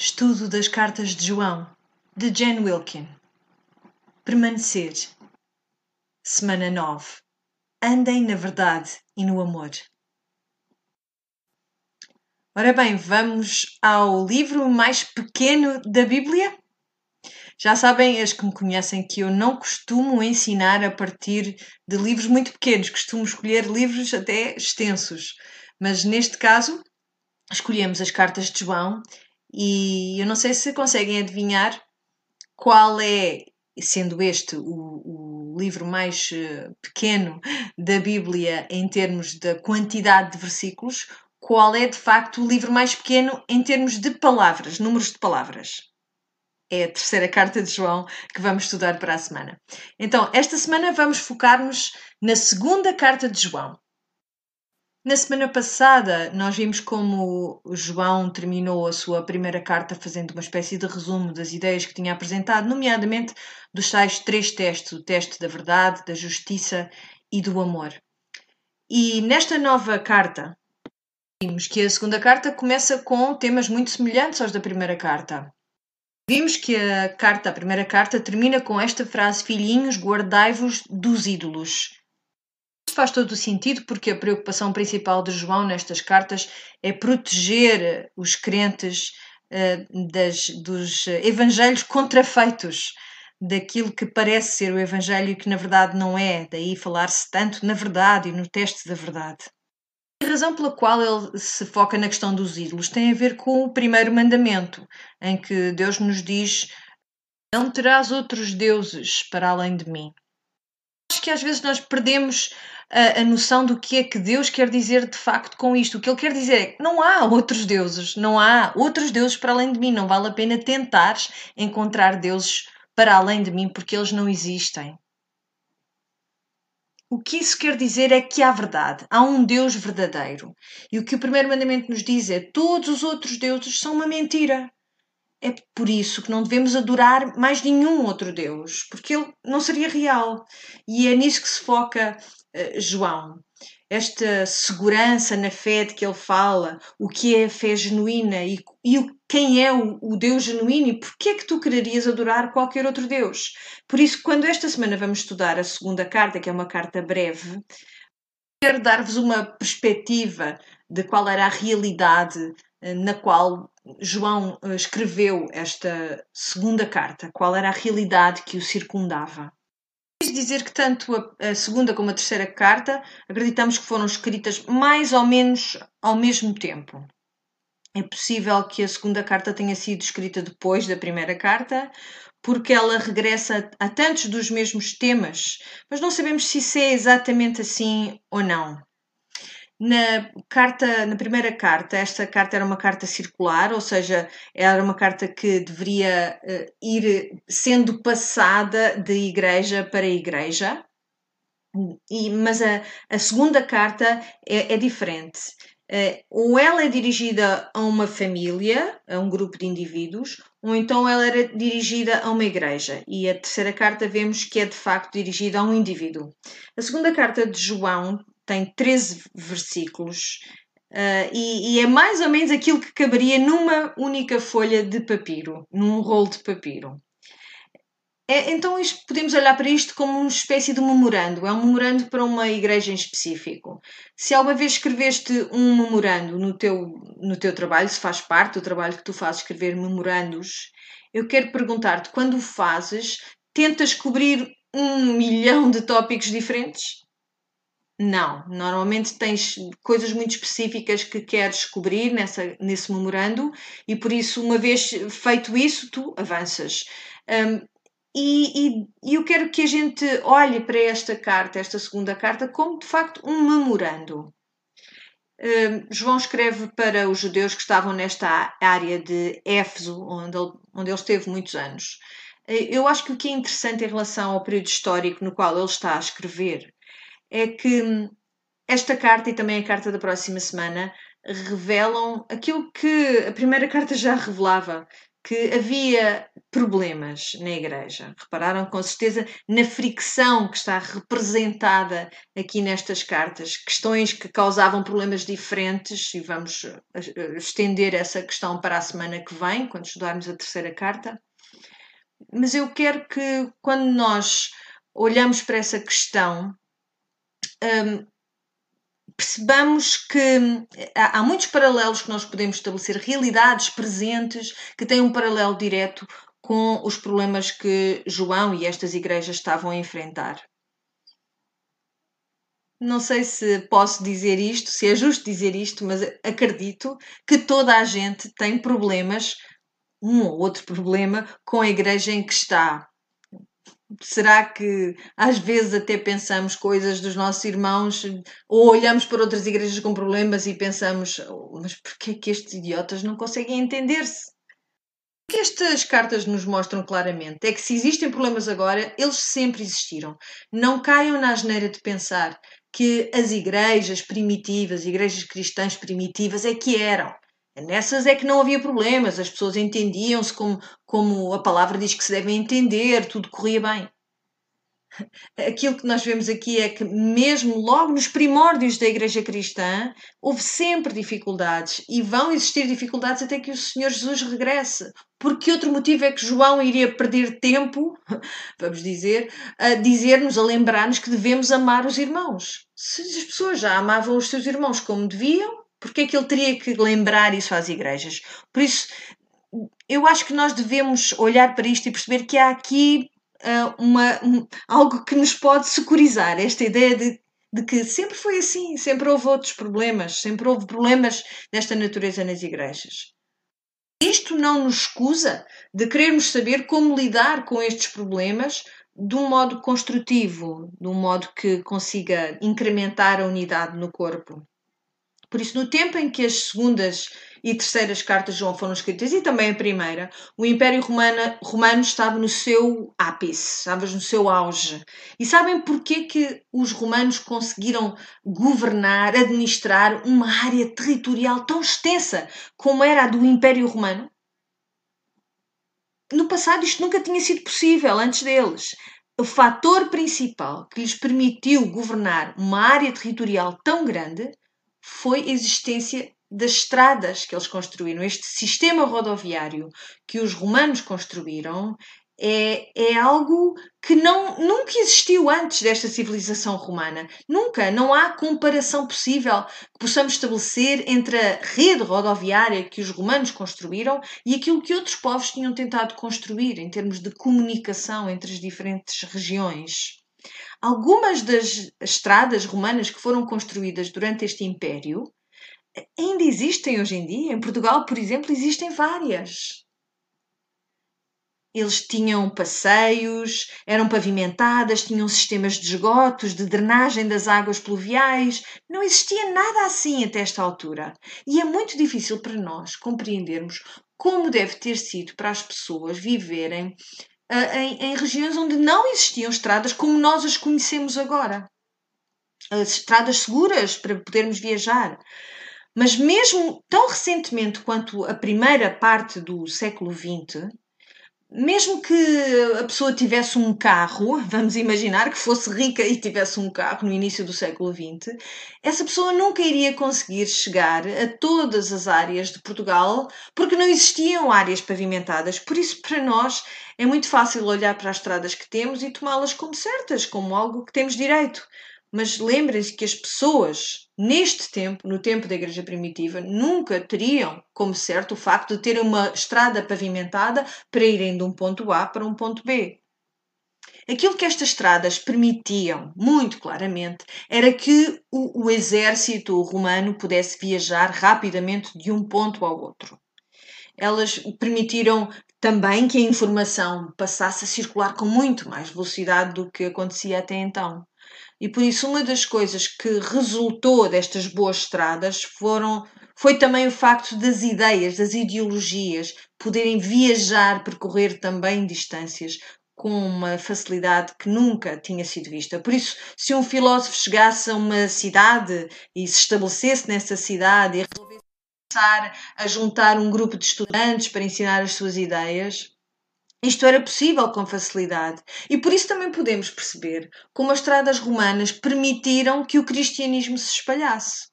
Estudo das Cartas de João, de Jane Wilkin. Permanecer. Semana 9. Andem na verdade e no amor. Ora bem, vamos ao livro mais pequeno da Bíblia? Já sabem, as que me conhecem, que eu não costumo ensinar a partir de livros muito pequenos, costumo escolher livros até extensos. Mas neste caso, escolhemos as cartas de João e eu não sei se conseguem adivinhar qual é, sendo este o, o livro mais eh, pequeno da Bíblia em termos da quantidade de versículos, qual é de facto o livro mais pequeno em termos de palavras, números de palavras. É a terceira carta de João que vamos estudar para a semana. Então, esta semana vamos focar-nos na segunda carta de João. Na semana passada, nós vimos como João terminou a sua primeira carta fazendo uma espécie de resumo das ideias que tinha apresentado, nomeadamente dos tais três testes: o teste da verdade, da justiça e do amor. E nesta nova carta, vimos que a segunda carta começa com temas muito semelhantes aos da primeira carta. Vimos que a carta, a primeira carta, termina com esta frase: Filhinhos, guardai-vos dos ídolos faz todo o sentido porque a preocupação principal de João nestas cartas é proteger os crentes uh, das, dos evangelhos contrafeitos, daquilo que parece ser o evangelho e que na verdade não é, daí falar-se tanto na verdade e no teste da verdade. A razão pela qual ele se foca na questão dos ídolos tem a ver com o primeiro mandamento, em que Deus nos diz: Não terás outros deuses para além de mim. Acho que às vezes nós perdemos a, a, noção do que é que Deus quer dizer de facto com isto. O que ele quer dizer é que não há outros deuses, não há outros deuses para além de mim. Não vale a pena tentares encontrar deuses para além de mim, porque eles não existem. O que isso quer dizer é que há verdade, há um Deus verdadeiro. E o que o primeiro mandamento nos diz é: todos os outros deuses são uma mentira. É por isso que não devemos adorar mais nenhum outro Deus, porque ele não seria real. E é nisso que se foca uh, João. Esta segurança na fé de que ele fala, o que é a fé genuína e, e quem é o, o Deus genuíno e porquê é que tu quererias adorar qualquer outro Deus. Por isso, quando esta semana vamos estudar a segunda carta, que é uma carta breve, quero dar-vos uma perspectiva de qual era a realidade eh, na qual João eh, escreveu esta segunda carta, qual era a realidade que o circundava. Quis dizer que tanto a, segunda como a terceira carta acreditamos que foram escritas mais ou menos ao mesmo tempo. É possível que a segunda carta tenha sido escrita depois da primeira carta, porque ela regressa a tantos dos mesmos temas, mas não sabemos se isso é exatamente assim ou não. Na carta, na primeira carta, esta carta era uma carta circular, ou seja, era uma carta que deveria uh, ir sendo passada de igreja para igreja. E, mas a, a segunda carta é, é diferente. Uh, ou ela é dirigida a uma família, a um grupo de indivíduos, ou então ela era dirigida a uma igreja. E a terceira carta vemos que é de facto dirigida a um indivíduo. A segunda carta de João tem 13 versículos uh, e, e, é mais ou menos aquilo que caberia numa única folha de papiro, num rolo de papiro. É, então isto, podemos olhar para isto como uma espécie de memorando, é um memorando para uma igreja em específico. Se alguma vez escreveste um memorando no teu, no teu trabalho, se faz parte do trabalho que tu fazes escrever memorandos, eu quero perguntar-te, quando o fazes, tentas cobrir um milhão de tópicos diferentes? Não, normalmente tens coisas muito específicas que queres cobrir nessa, nesse memorando e por isso, uma vez feito isso, tu avanças. Um, e, e, eu quero que a gente olhe para esta carta, esta segunda carta, como de facto um memorando. Um, João escreve para os judeus que estavam nesta área de Éfeso, onde ele, onde ele esteve muitos anos. Eu acho que o que é interessante em relação ao período histórico no qual ele está a escrever é que esta carta e também a carta da próxima semana revelam aquilo que a primeira carta já revelava, que havia problemas na igreja. Repararam com certeza na fricção que está representada aqui nestas cartas, questões que causavam problemas diferentes, e vamos eh, eh, estender essa questão para a semana que vem, quando estudarmos a terceira carta. Mas eu quero que, quando nós olhamos para essa questão, um, percebamos que há, muitos paralelos que nós podemos estabelecer, realidades presentes que têm um paralelo direto com os problemas que João e estas igrejas estavam a enfrentar. Não sei se posso dizer isto, se é justo dizer isto, mas acredito que toda a gente tem problemas, um ou outro problema, com a igreja em que está. Será que às vezes até pensamos coisas dos nossos irmãos ou olhamos para outras igrejas com problemas e pensamos, oh, mas porquê que estes idiotas não conseguem entender-se? O que estas cartas nos mostram claramente é que se existem problemas agora, eles sempre existiram. Não caiam na asneira de pensar que as igrejas primitivas, igrejas cristãs primitivas, é que eram. Nessas é que não havia problemas, as pessoas entendiam-se como, como a palavra diz que se devem entender, tudo corria bem. Aquilo que nós vemos aqui é que, mesmo logo nos primórdios da Igreja Cristã, houve sempre dificuldades e vão existir dificuldades até que o Senhor Jesus regresse. Por que outro motivo é que João iria perder tempo, vamos dizer, a dizer-nos, a lembrar-nos que devemos amar os irmãos? Se as pessoas já amavam os seus irmãos como deviam, porque é que ele teria que lembrar isso às igrejas? Por isso, eu acho que nós devemos olhar para isto e perceber que há aqui uh, uma, um, algo que nos pode securizar, esta ideia de, de que sempre foi assim, sempre houve outros problemas, sempre houve problemas desta natureza nas igrejas. Isto não nos escusa de querermos saber como lidar com estes problemas de um modo construtivo, de um modo que consiga incrementar a unidade no corpo. Por isso, no tempo em que as segundas e terceiras cartas de João foram escritas, e também a primeira, o Império Romano, Romano estava no seu ápice, estava no seu auge. E sabem porquê que os romanos conseguiram governar, administrar uma área territorial tão extensa como era a do Império Romano? No passado isto nunca tinha sido possível antes deles. O fator principal que lhes permitiu governar uma área territorial tão grande foi a existência das estradas que eles construíram. Este sistema rodoviário que os romanos construíram é, é algo que não, nunca existiu antes desta civilização romana. Nunca. Não há comparação possível que possamos estabelecer entre a rede rodoviária que os romanos construíram e aquilo que outros povos tinham tentado construir em termos de comunicação entre as diferentes regiões. Algumas das estradas romanas que foram construídas durante este império ainda existem hoje em dia. Em Portugal, por exemplo, existem várias. Eles tinham passeios, eram pavimentadas, tinham sistemas de esgotos, de drenagem das águas pluviais. Não existia nada assim até esta altura. E é muito difícil para nós compreendermos como deve ter sido para as pessoas viverem em, em regiões onde não existiam estradas como nós as conhecemos agora. As estradas seguras para podermos viajar. Mas mesmo tão recentemente quanto a primeira parte do século XX, mesmo que a pessoa tivesse um carro, vamos imaginar que fosse rica e tivesse um carro no início do século XX, essa pessoa nunca iria conseguir chegar a todas as áreas de Portugal porque não existiam áreas pavimentadas. Por isso, para nós, é muito fácil olhar para as estradas que temos e tomá-las como certas, como algo que temos direito. Mas lembrem-se que as pessoas, neste tempo, no tempo da Igreja Primitiva, nunca teriam como certo o facto de terem uma estrada pavimentada para irem de um ponto A para um ponto B. Aquilo que estas estradas permitiam, muito claramente, era que o, o exército romano pudesse viajar rapidamente de um ponto ao outro. Elas permitiram também que a informação passasse a circular com muito mais velocidade do que acontecia até então. E por isso uma das coisas que resultou destas boas estradas foram foi também o facto das ideias, das ideologias poderem viajar, percorrer também distâncias com uma facilidade que nunca tinha sido vista. Por isso, se um filósofo chegasse a uma cidade e se estabelecesse nessa cidade e resolvesse começar a juntar um grupo de estudantes para ensinar as suas ideias. Isto era possível com facilidade. E por isso também podemos perceber como as estradas romanas permitiram que o cristianismo se espalhasse.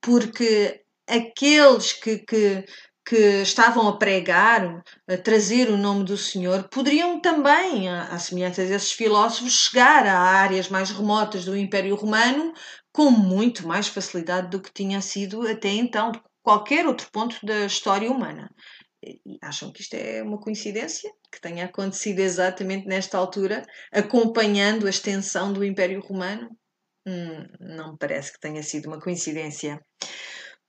Porque aqueles que, que, que estavam a pregar, a trazer o nome do Senhor, poderiam também, à semelhança desses filósofos, chegar a áreas mais remotas do Império Romano com muito mais facilidade do que tinha sido até então, qualquer outro ponto da história humana. Acham que isto é uma coincidência? Que tenha acontecido exatamente nesta altura, acompanhando a extensão do Império Romano? Hum, não me parece que tenha sido uma coincidência.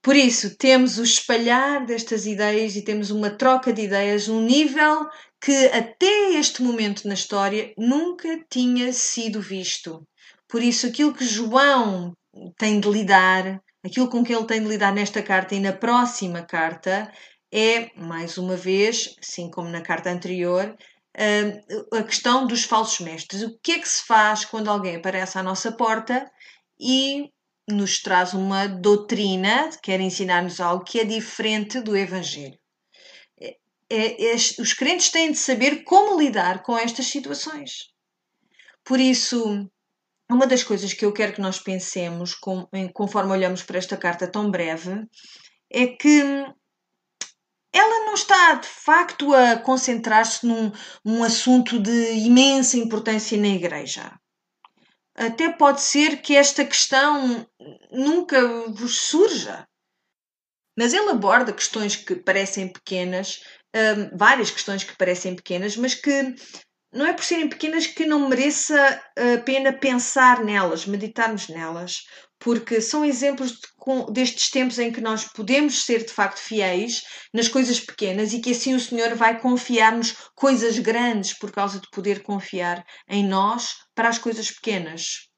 Por isso, temos o espalhar destas ideias e temos uma troca de ideias num nível que até este momento na história nunca tinha sido visto. Por isso, aquilo que João tem de lidar, aquilo com que ele tem de lidar nesta carta e na próxima carta, é, mais uma vez, assim como na carta anterior, hum, a questão dos falsos mestres. O que é que se faz quando alguém aparece à nossa porta e nos traz uma doutrina, quer ensinar-nos algo que é diferente do Evangelho? É, é, os crentes têm de saber como lidar com estas situações. Por isso, uma das coisas que eu quero que nós pensemos, conforme olhamos para esta carta tão breve, é que ela não está de facto a concentrar-se num, num assunto de imensa importância na Igreja. Até pode ser que esta questão nunca vos surja. Mas ele aborda questões que parecem pequenas, hum, várias questões que parecem pequenas, mas que não é por serem pequenas que não mereça a pena pensar nelas, meditarmos nelas, porque são exemplos de, destes tempos em que nós podemos ser de facto fiéis nas coisas pequenas e que assim o Senhor vai confiar-nos coisas grandes por causa de poder confiar em nós para as coisas pequenas.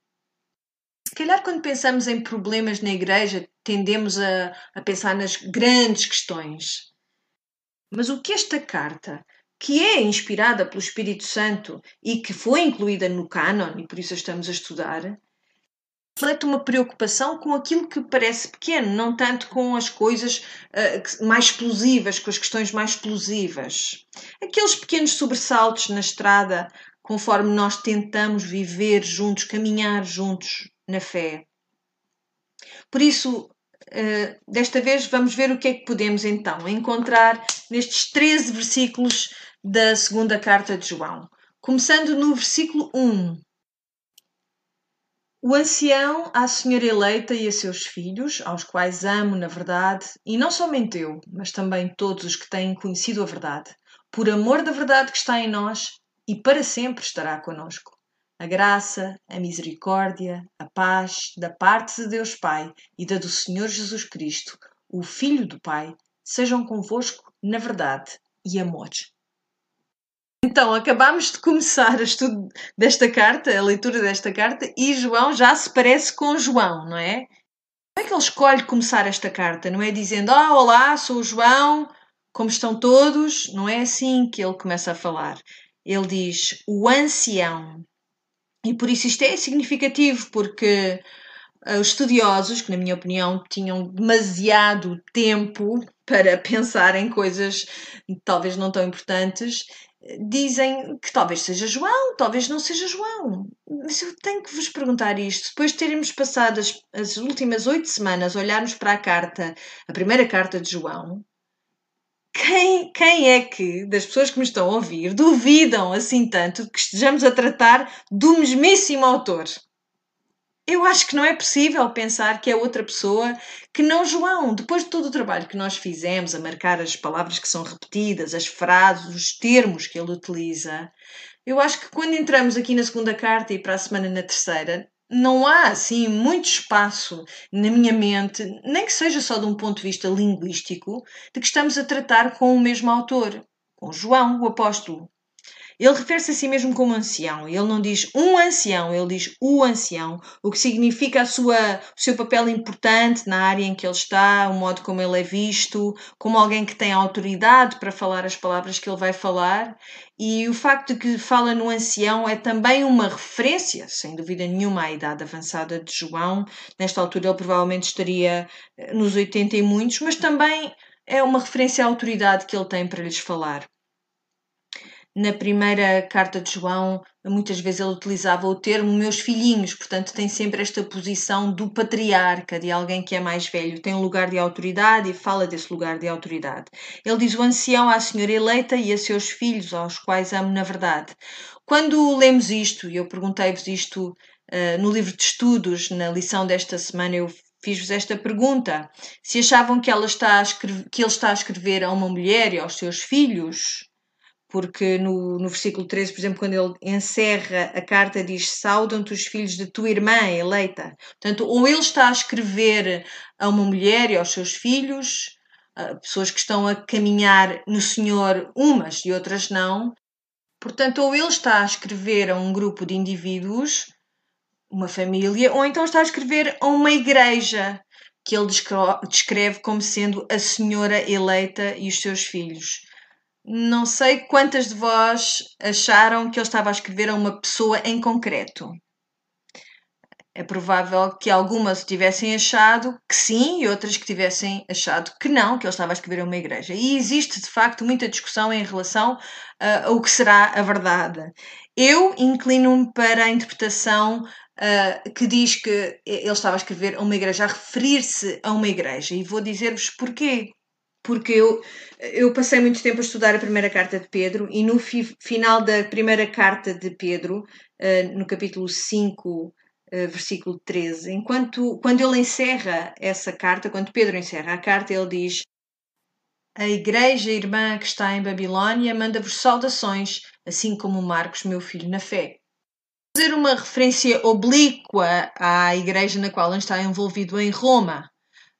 Se calhar, quando pensamos em problemas na igreja, tendemos a, a pensar nas grandes questões. Mas o que esta carta que é inspirada pelo Espírito Santo e que foi incluída no cânon, e por isso a estamos a estudar, reflete uma preocupação com aquilo que parece pequeno, não tanto com as coisas uh, mais explosivas, com as questões mais explosivas. Aqueles pequenos sobressaltos na estrada, conforme nós tentamos viver juntos, caminhar juntos na fé. Por isso, uh, desta vez, vamos ver o que é que podemos então encontrar nestes 13 versículos da segunda carta de João, começando no versículo 1. O ancião à senhora eleita e a seus filhos, aos quais amo na verdade, e não somente eu, mas também todos os que têm conhecido a verdade, por amor da verdade que está em nós e para sempre estará conosco. A graça, a misericórdia, a paz da parte de Deus Pai e da do Senhor Jesus Cristo, o Filho do Pai, sejam convosco na verdade e amor. Então, acabámos de começar o estudo desta carta, a leitura desta carta, e João já se parece com João, não é? Como é que ele escolhe começar esta carta? Não é dizendo, ah, olá, sou o João, como estão todos? Não é assim que ele começa a falar. Ele diz, o ancião. E por isso isto é significativo, porque uh, os estudiosos, que na minha opinião tinham demasiado tempo para pensar em coisas talvez não tão importantes, dizem que talvez seja João, talvez não seja João. Mas eu tenho que vos perguntar isto. Depois de termos passado as, as últimas oito semanas a olharmos para a carta, a primeira carta de João, quem, quem é que, das pessoas que me estão a ouvir, duvidam assim tanto que estejamos a tratar do mesmíssimo autor? Eu acho que não é possível pensar que é outra pessoa que não João. Depois de todo o trabalho que nós fizemos, a marcar as palavras que são repetidas, as frases, os termos que ele utiliza, eu acho que quando entramos aqui na segunda carta e para a semana na terceira, não há assim muito espaço na minha mente, nem que seja só de um ponto de vista linguístico, de que estamos a tratar com o mesmo autor, com João, o apóstolo. Ele refere-se a si mesmo como ancião. Ele não diz um ancião, ele diz o ancião, o que significa a sua, o seu papel importante na área em que ele está, o modo como ele é visto, como alguém que tem autoridade para falar as palavras que ele vai falar. E o facto de que fala no ancião é também uma referência, sem dúvida nenhuma, à idade avançada de João. Nesta altura ele provavelmente estaria eh, nos 80 e muitos, mas também é uma referência à autoridade que ele tem para lhes falar. Na primeira carta de João, muitas vezes ele utilizava o termo meus filhinhos, portanto, tem sempre esta posição do patriarca, de alguém que é mais velho, tem um lugar de autoridade e fala desse lugar de autoridade. Ele diz o ancião à senhora eleita e a seus filhos, aos quais amo na verdade. Quando lemos isto, e eu perguntei-vos isto uh, no livro de estudos, na lição desta semana, eu fiz-vos esta pergunta: se achavam que, ela está a escrever, que ele está a escrever a uma mulher e aos seus filhos, porque no, no versículo 13, por exemplo, quando ele encerra a carta, diz: Saudam-te os filhos de tua irmã eleita. Portanto, ou ele está a escrever a uma mulher e aos seus filhos, pessoas que estão a caminhar no Senhor, umas e outras não. Portanto, ou ele está a escrever a um grupo de indivíduos uma família, ou então está a escrever a uma igreja que ele descreve como sendo a senhora eleita e os seus filhos. Não sei quantas de vós acharam que ele estava a escrever a uma pessoa em concreto. É provável que algumas tivessem achado que sim e outras que tivessem achado que não, que ele estava a escrever a uma igreja. E existe de facto muita discussão em relação uh, ao que será a verdade. Eu inclino-me para a interpretação uh, que diz que ele estava a escrever a uma igreja, a referir-se a uma igreja. E vou dizer-vos porquê. Porque eu, eu passei muito tempo a estudar a primeira carta de Pedro e no fi, final da primeira carta de Pedro, uh, no capítulo 5, Uh, versículo 13, enquanto quando ele encerra essa carta, quando Pedro encerra a carta, ele diz: A igreja irmã que está em Babilónia manda-vos saudações, assim como Marcos, meu filho na fé. Fazer uma referência oblíqua à igreja na qual ele está envolvido em Roma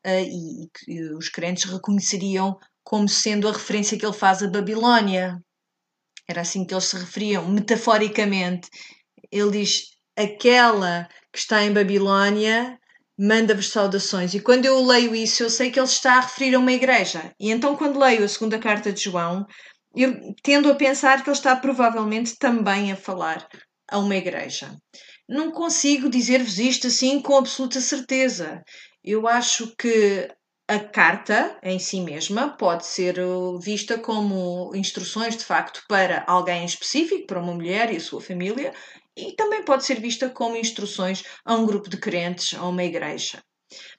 uh, e, que os crentes reconheceriam como sendo a referência que ele faz a Babilónia. Era assim que eles se referiam, metaforicamente. Ele diz: aquela que está em Babilónia manda-vos saudações. E quando eu leio isso, eu sei que ele está a referir a uma igreja. E então, quando leio a segunda carta de João, eu tendo a pensar que ele está provavelmente também a falar a uma igreja. Não consigo dizer-vos isto assim com absoluta certeza. Eu acho que a carta em si mesma pode ser uh, vista como instruções de facto para alguém específico, para uma mulher e a sua família, e também pode ser vista como instruções a um grupo de crentes, a uma igreja.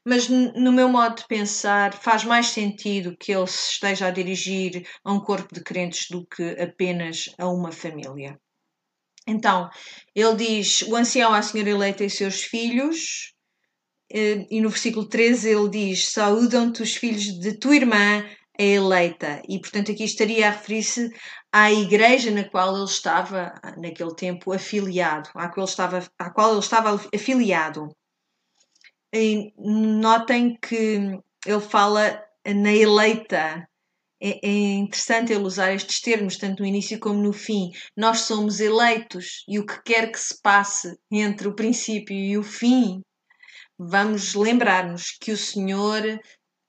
Mas, no meu modo de pensar, faz mais sentido que ele se esteja a dirigir a um corpo de crentes do que apenas a uma família. Então, ele diz: o ancião à senhora eleita e seus filhos, eh, e no versículo 13 ele diz: Saúdam-te os filhos de tua irmã, a eleita. E, portanto, aqui estaria a referir-se à igreja na qual ele estava, naquele tempo, afiliado, à qual ele estava, à qual ele estava afiliado. E notem que ele fala na eleita, é, é interessante ele usar estes termos, tanto no início como no fim. Nós somos eleitos e o que quer que se passe entre o princípio e o fim, vamos lembrar-nos que o Senhor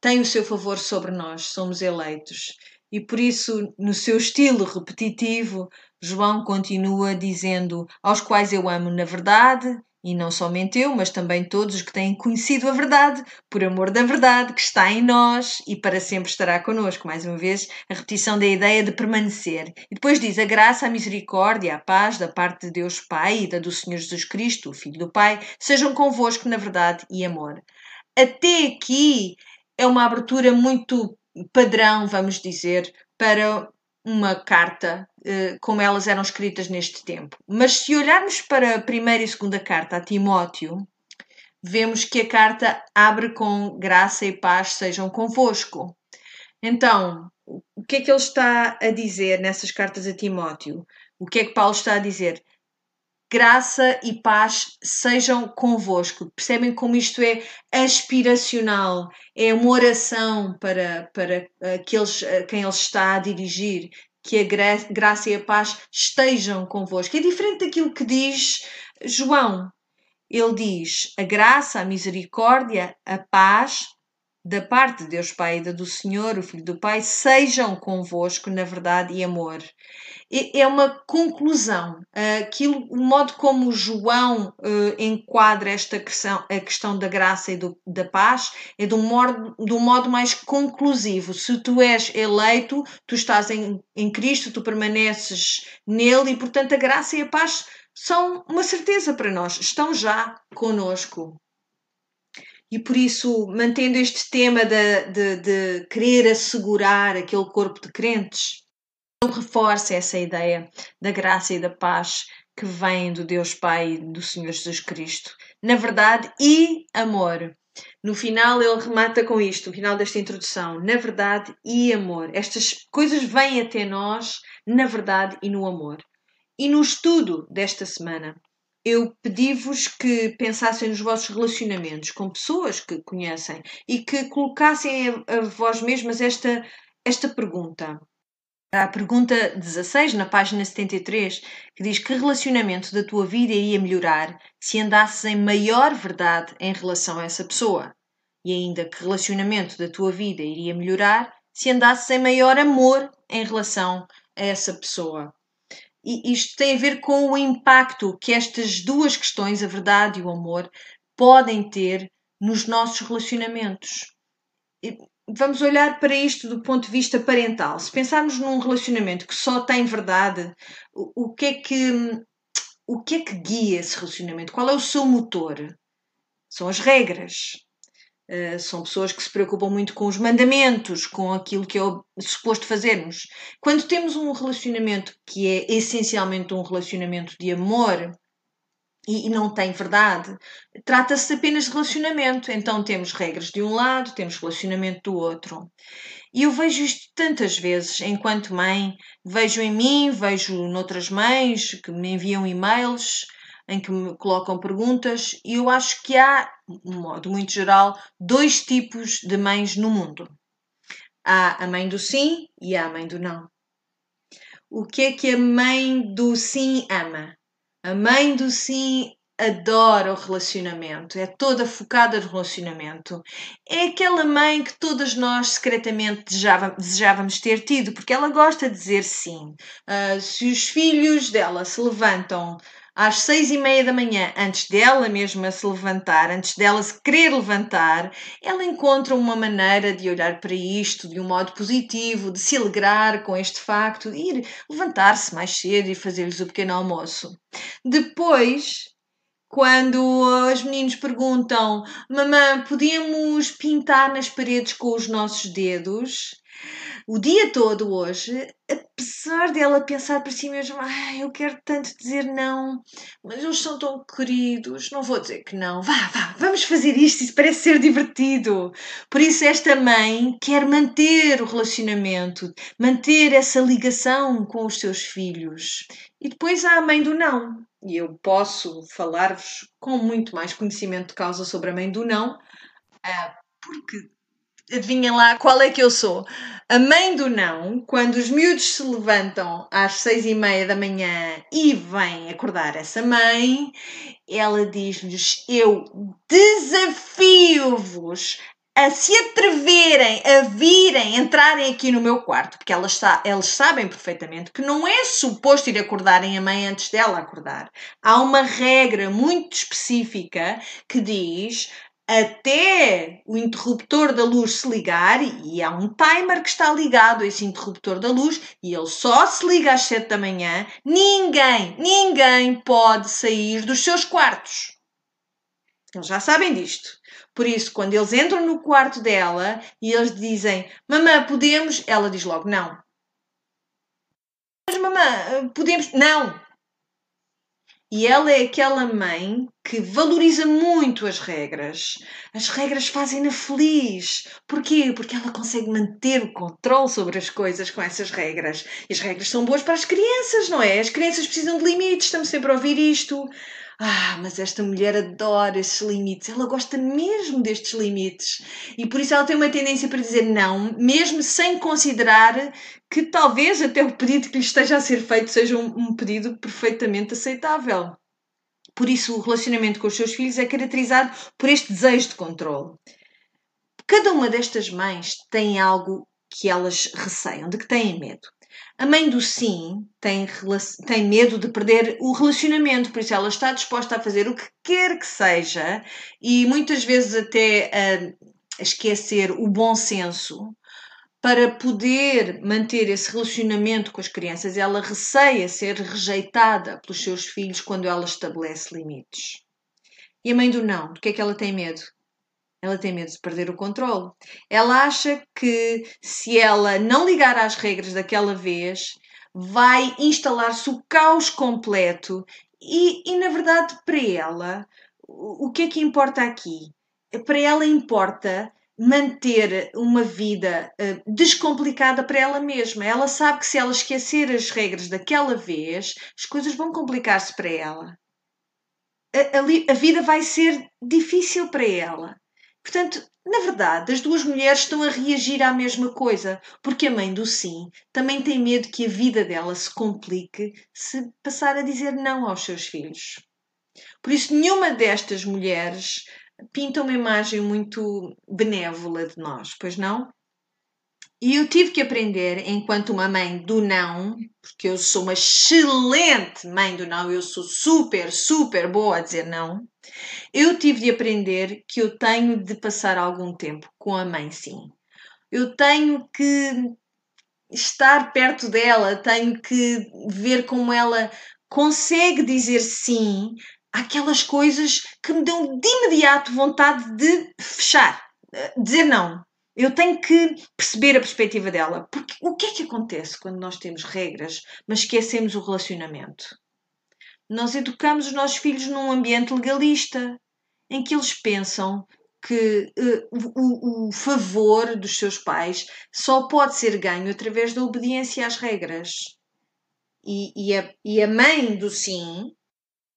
tem o seu favor sobre nós, somos eleitos. E por isso, no seu estilo repetitivo, João continua dizendo: Aos quais eu amo na verdade, e não somente eu, mas também todos os que têm conhecido a verdade, por amor da verdade que está em nós e para sempre estará connosco. Mais uma vez, a repetição da ideia de permanecer. E depois diz: a graça, a misericórdia, a paz da parte de Deus Pai e da do Senhor Jesus Cristo, o Filho do Pai, sejam convosco na verdade e amor. Até aqui é uma abertura muito padrão, vamos dizer, para uma carta eh, como elas eram escritas neste tempo. Mas se olharmos para a primeira e segunda carta a Timóteo, vemos que a carta abre com graça e paz sejam convosco. Então, o que é que ele está a dizer nessas cartas a Timóteo? O que é que Paulo está a dizer? Graça e paz sejam convosco. Percebem como isto é aspiracional, é uma oração para, para aqueles a quem ele está a dirigir que a gra graça e a paz estejam convosco. É diferente daquilo que diz João. Ele diz: a graça, a misericórdia, a paz da parte de Deus Pai e do Senhor, o Filho do Pai, sejam convosco na verdade e amor. É uma conclusão. Aquilo, o modo como João uh, enquadra esta questão, a questão da graça e do, da paz é um, modo, um modo mais conclusivo. Se tu és eleito, tu estás em, em Cristo, tu permaneces nele e, portanto, a graça e a paz são uma certeza para nós, estão já conosco. E por isso, mantendo este tema de, de, de querer assegurar aquele corpo de crentes, ele reforça essa ideia da graça e da paz que vem do Deus Pai e do Senhor Jesus Cristo. Na verdade, e amor. No final, ele remata com isto, no final desta introdução: na verdade e amor. Estas coisas vêm até nós na verdade e no amor. E no estudo desta semana, eu pedi-vos que pensassem nos vossos relacionamentos com pessoas que conhecem e que colocassem a, a vós mesmas esta, esta pergunta. A pergunta 16, na página 73, que diz que relacionamento da tua vida iria melhorar se andasses em maior verdade em relação a essa pessoa? E ainda que relacionamento da tua vida iria melhorar se andasses em maior amor em relação a essa pessoa? E isto tem a ver com o impacto que estas duas questões, a verdade e o amor, podem ter nos nossos relacionamentos. Vamos olhar para isto do ponto de vista parental. Se pensarmos num relacionamento que só tem verdade, o, que é que o que é que guia esse relacionamento? Qual é o seu motor? São as regras. Uh, são pessoas que se preocupam muito com os mandamentos, com aquilo que é suposto fazermos. Quando temos um relacionamento que é essencialmente um relacionamento de amor e, e não tem verdade, trata-se apenas de relacionamento. Então temos regras de um lado, temos relacionamento do outro. E eu vejo isto tantas vezes, enquanto mãe, vejo em mim, vejo noutras mães que me enviam e-mails em que me colocam perguntas, e eu acho que há, de modo muito geral, dois tipos de mães no mundo. Há a mãe do sim e há a mãe do não. O que é que a mãe do sim ama? A mãe do sim adora o relacionamento, é toda focada no relacionamento. É aquela mãe que todas nós secretamente desejávamos, desejávamos ter tido, porque ela gosta de dizer sim. Uh, se os filhos dela se levantam às seis e meia da manhã, antes dela mesma se levantar, antes dela se querer levantar, ela encontra uma maneira de olhar para isto de um modo positivo, de se alegrar com este facto, de ir levantar-se mais cedo e fazer-lhes o pequeno almoço. Depois, quando os meninos perguntam, mamãe, podíamos pintar nas paredes com os nossos dedos? O dia todo hoje, apesar dela pensar para si mesma, ah, eu quero tanto dizer não, mas eles são tão queridos, não vou dizer que não, vá, vá, vamos fazer isto, isso parece ser divertido. Por isso, esta mãe quer manter o relacionamento, manter essa ligação com os seus filhos. E depois há a mãe do não. E eu posso falar-vos com muito mais conhecimento de causa sobre a mãe do não, ah, porque adivinhem lá qual é que eu sou. A mãe do não, quando os miúdos se levantam às seis e meia da manhã e vêm acordar essa mãe, ela diz-lhes: Eu desafio-vos a se atreverem a virem, entrarem aqui no meu quarto, porque elas, elas sabem perfeitamente que não é suposto ir acordarem a mãe antes dela acordar. Há uma regra muito específica que diz até o interruptor da luz se ligar e há um timer que está ligado a esse interruptor da luz e ele só se liga às 7 da manhã. Ninguém, ninguém pode sair dos seus quartos. Eles já sabem disto. Por isso, quando eles entram no quarto dela e eles dizem: Mamã, podemos? Ela diz logo: Não. Mas, mamã, podemos? Não. E ela é aquela mãe que valoriza muito as regras. As regras fazem-na feliz. Porquê? Porque ela consegue manter o controle sobre as coisas com essas regras. E as regras são boas para as crianças, não é? As crianças precisam de limites, estamos sempre a ouvir isto. Ah, mas esta mulher adora esses limites, ela gosta mesmo destes limites. E por isso ela tem uma tendência para dizer não, mesmo sem considerar que talvez até o pedido que lhe esteja a ser feito seja um, um pedido perfeitamente aceitável. Por isso, o relacionamento com os seus filhos é caracterizado por este desejo de controle. Cada uma destas mães tem algo que elas receiam, de que têm medo. A mãe do sim tem, tem medo de perder o relacionamento, por isso ela está disposta a fazer o que quer que seja e muitas vezes até a esquecer o bom senso para poder manter esse relacionamento com as crianças. Ela receia ser rejeitada pelos seus filhos quando ela estabelece limites. E a mãe do não, do que é que ela tem medo? Ela tem medo de perder o controle. Ela acha que se ela não ligar às regras daquela vez, vai instalar-se o caos completo. E, e, na verdade, para ela, o que é que importa aqui? Para ela importa manter uma vida uh, descomplicada para ela mesma. Ela sabe que se ela esquecer as regras daquela vez, as coisas vão complicar-se para ela. A, a, a vida vai ser difícil para ela. Portanto, na verdade, as duas mulheres estão a reagir à mesma coisa, porque a mãe do sim também tem medo que a vida dela se complique se passar a dizer não aos seus filhos. Por isso, nenhuma destas mulheres pinta uma imagem muito benévola de nós, pois não? E eu tive que aprender, enquanto uma mãe do não, porque eu sou uma excelente mãe do não, eu sou super, super boa a dizer não. Eu tive de aprender que eu tenho de passar algum tempo com a mãe, sim. Eu tenho que estar perto dela, tenho que ver como ela consegue dizer sim àquelas coisas que me dão de imediato vontade de fechar, dizer não. Eu tenho que perceber a perspectiva dela. Porque o que é que acontece quando nós temos regras, mas esquecemos o relacionamento? Nós educamos os nossos filhos num ambiente legalista, em que eles pensam que uh, o, o, favor dos seus pais só pode ser ganho através da obediência às regras. E, e, a, e a mãe do sim,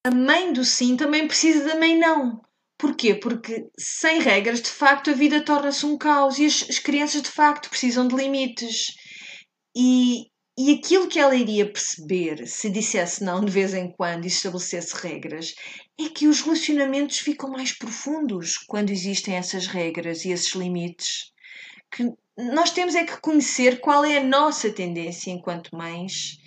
a mãe do sim também precisa da mãe não. Porquê? Porque sem regras, de facto, a vida torna-se um caos e as, as, crianças, de facto, precisam de limites. E, e aquilo que ela iria perceber se dissesse não de vez em quando e estabelecesse regras é que os relacionamentos ficam mais profundos quando existem essas regras e esses limites. Que nós temos é que conhecer qual é a nossa tendência enquanto mães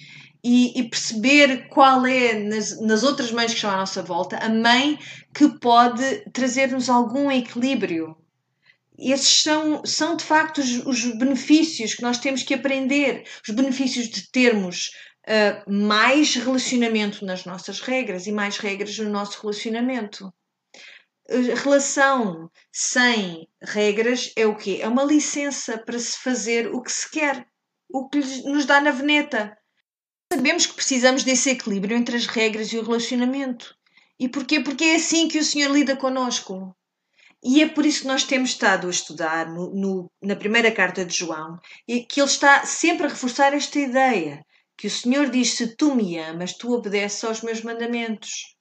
e, e, perceber qual é, nas, nas outras mães que estão à nossa volta, a mãe que pode trazer-nos algum equilíbrio. Esses são, são de facto os, os, benefícios que nós temos que aprender, os benefícios de termos uh, mais relacionamento nas nossas regras e mais regras no nosso relacionamento. A relação sem regras é o quê? É uma licença para se fazer o que se quer, o que nos dá na veneta Sabemos que precisamos desse equilíbrio entre as regras e o relacionamento. E porquê? Porque é assim que o Senhor lida conosco. E é por isso que nós temos estado a estudar no, no, na primeira carta de João, e que ele está sempre a reforçar esta ideia, que o Senhor diz: Se tu me amas, tu obedeces aos meus mandamentos.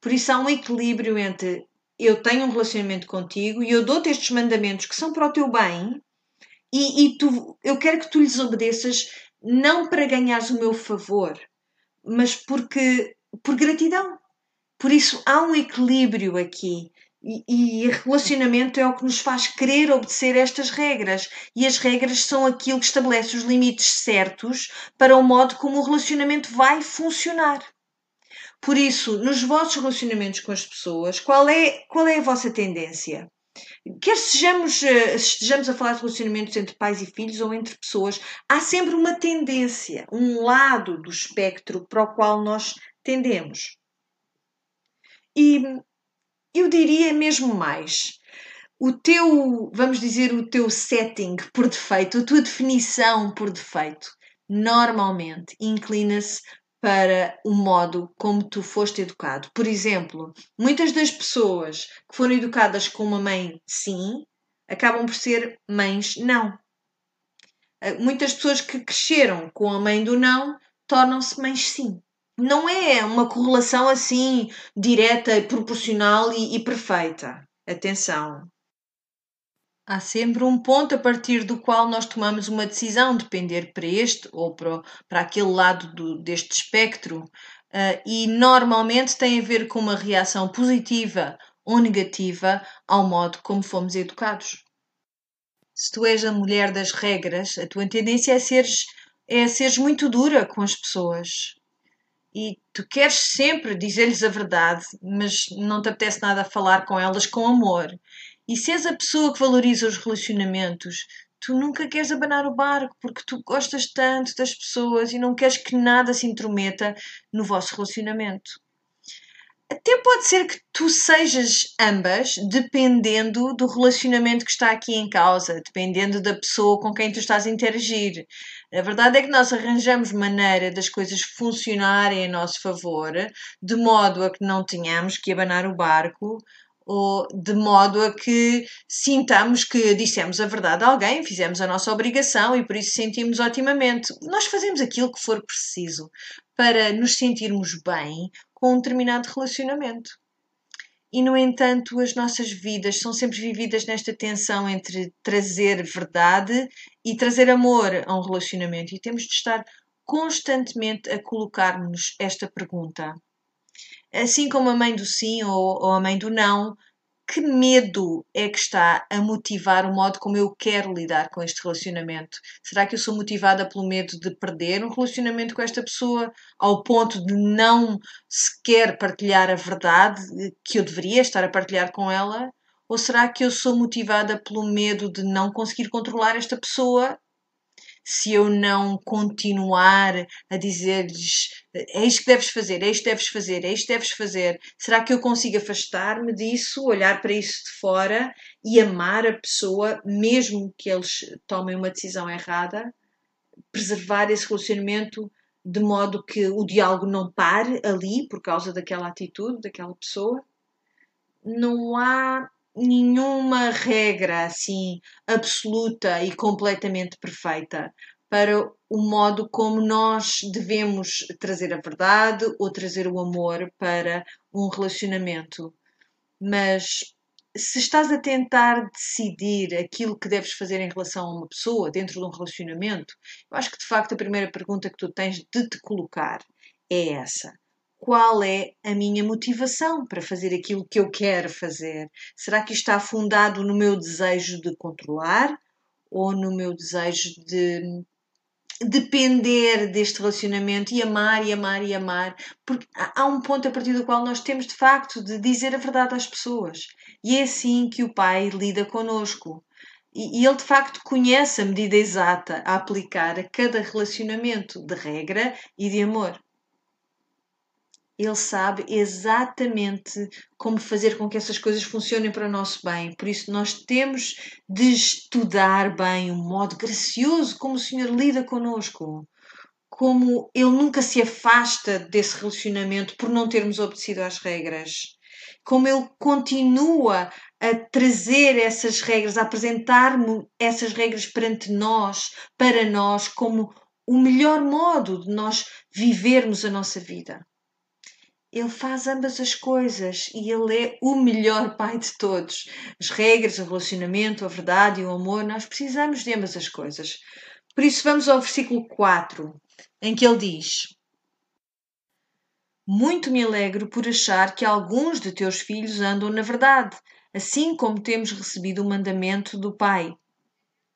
Por isso há um equilíbrio entre eu tenho um relacionamento contigo e eu dou-te estes mandamentos que são para o teu bem, e, e tu, eu quero que tu lhes obedeças não para ganhares o meu favor, mas porque por gratidão. Por isso há um equilíbrio aqui. E, e relacionamento é o que nos faz querer obedecer estas regras. E as regras são aquilo que estabelece os limites certos para o modo como o relacionamento vai funcionar. Por isso, nos vossos relacionamentos com as pessoas, qual é, qual é a vossa tendência? Quer sejamos, eh, estejamos a falar de relacionamentos entre pais e filhos ou entre pessoas, há sempre uma tendência, um lado do espectro para o qual nós tendemos. E eu diria mesmo mais. O teu, vamos dizer, o teu setting por defeito, a tua definição por defeito, normalmente inclina-se para o modo como tu foste educado. Por exemplo, muitas das pessoas que foram educadas com uma mãe sim, acabam por ser mães não. Eh, muitas pessoas que cresceram com a mãe do não tornam-se mães sim. não é uma correlação assim direta, proporcional e, e perfeita. Atenção. Há sempre um ponto a partir do qual nós tomamos uma decisão, depender para este ou para, para aquele lado do, deste espectro, uh, e normalmente tem a ver com uma reação positiva ou negativa ao modo como fomos educados. Se tu és a mulher das regras, a tua tendência é seres, é seres muito dura com as pessoas. E tu queres sempre dizer-lhes a verdade, mas não te apetece nada falar com elas com amor. E se és a pessoa que valoriza os relacionamentos, tu nunca queres abanar o barco porque tu gostas tanto das pessoas e não queres que nada se intrometa no vosso relacionamento. Até pode ser que tu sejas ambas, dependendo do relacionamento que está aqui em causa, dependendo da pessoa com quem tu estás a interagir. A verdade é que nós arranjamos maneira das coisas funcionarem a nosso favor, de modo a que não tenhamos que abanar o barco ou de modo a que sintamos que dissemos a verdade a alguém, fizemos a nossa obrigação e por isso sentimos otimamente. Nós fazemos aquilo que for preciso para nos sentirmos bem com um determinado relacionamento. E, no entanto, as nossas vidas são sempre vividas nesta tensão entre trazer verdade e trazer amor a um relacionamento. E temos de estar constantemente a colocar-nos esta pergunta assim como a mãe do sim ou, ou a mãe do não, que medo é que está a motivar o modo como eu quero lidar com este relacionamento? Será que eu sou motivada pelo medo de perder um relacionamento com esta pessoa ao ponto de não sequer partilhar a verdade que eu deveria estar a partilhar com ela? Ou será que eu sou motivada pelo medo de não conseguir controlar esta pessoa se eu não continuar a dizer-lhes é isto que deves fazer, é isto que deves fazer, é isto que deves fazer, será que eu consigo afastar-me disso, olhar para isso de fora e amar a pessoa, mesmo que eles tomem uma decisão errada, preservar esse relacionamento de modo que o diálogo não pare ali por causa daquela atitude, daquela pessoa? Não há nenhuma regra assim absoluta e completamente perfeita para o modo como nós devemos trazer a verdade ou trazer o amor para um relacionamento. Mas se estás a tentar decidir aquilo que deves fazer em relação a uma pessoa dentro de um relacionamento, eu acho que de facto a primeira pergunta que tu tens de te colocar é essa qual é a minha motivação para fazer aquilo que eu quero fazer? Será que está fundado no meu desejo de controlar ou no meu desejo de depender deste relacionamento e amar e amar e amar? Porque há um ponto a partir do qual nós temos de facto de dizer a verdade às pessoas. E é assim que o Pai lida conosco. E, ele de facto conhece a medida exata a aplicar a cada relacionamento de regra e de amor. Ele sabe exatamente como fazer com que essas coisas funcionem para o nosso bem. Por isso, nós temos de estudar bem o modo gracioso como o Senhor lida conosco. Como Ele nunca se afasta desse relacionamento por não termos obedecido às regras. Como Ele continua a trazer essas regras, a apresentar-me essas regras perante nós, para nós, como o melhor modo de nós vivermos a nossa vida. Ele faz ambas as coisas e ele é o melhor pai de todos. As regras, o relacionamento, a verdade e o amor, nós precisamos de ambas as coisas. Por isso, vamos ao versículo 4, em que ele diz: Muito me alegro por achar que alguns de teus filhos andam na verdade, assim como temos recebido o mandamento do Pai.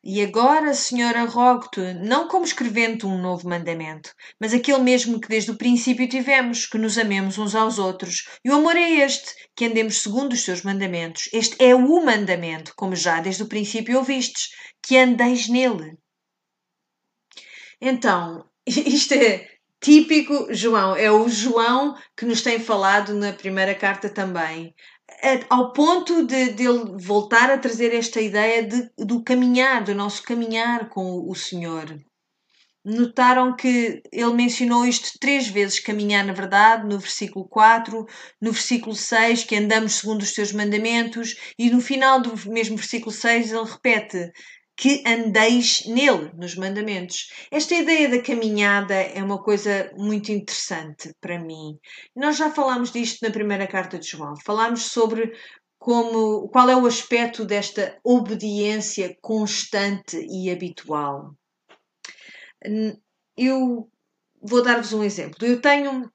E agora, Senhora, rogo-te, não como escrevendo um novo mandamento, mas aquele mesmo que desde o princípio tivemos, que nos amemos uns aos outros. E o amor é este, que andemos segundo os seus mandamentos. Este é o mandamento, como já desde o princípio ouvistes, que andeis nele. Então, isto é típico João, é o João que nos tem falado na primeira carta também ao ponto de, de ele voltar a trazer esta ideia de, do caminhar, do nosso caminhar com o Senhor. Notaram que ele mencionou isto três vezes: caminhar na verdade, no versículo 4, no versículo 6, que andamos segundo os teus mandamentos, e no final do mesmo versículo 6 ele repete: que andeis nele, nos mandamentos. Esta ideia da caminhada é uma coisa muito interessante para mim. Nós já falámos disto na primeira carta de João. Falámos sobre como qual é o aspecto desta obediência constante e habitual. Eu vou dar-vos um exemplo. Eu tenho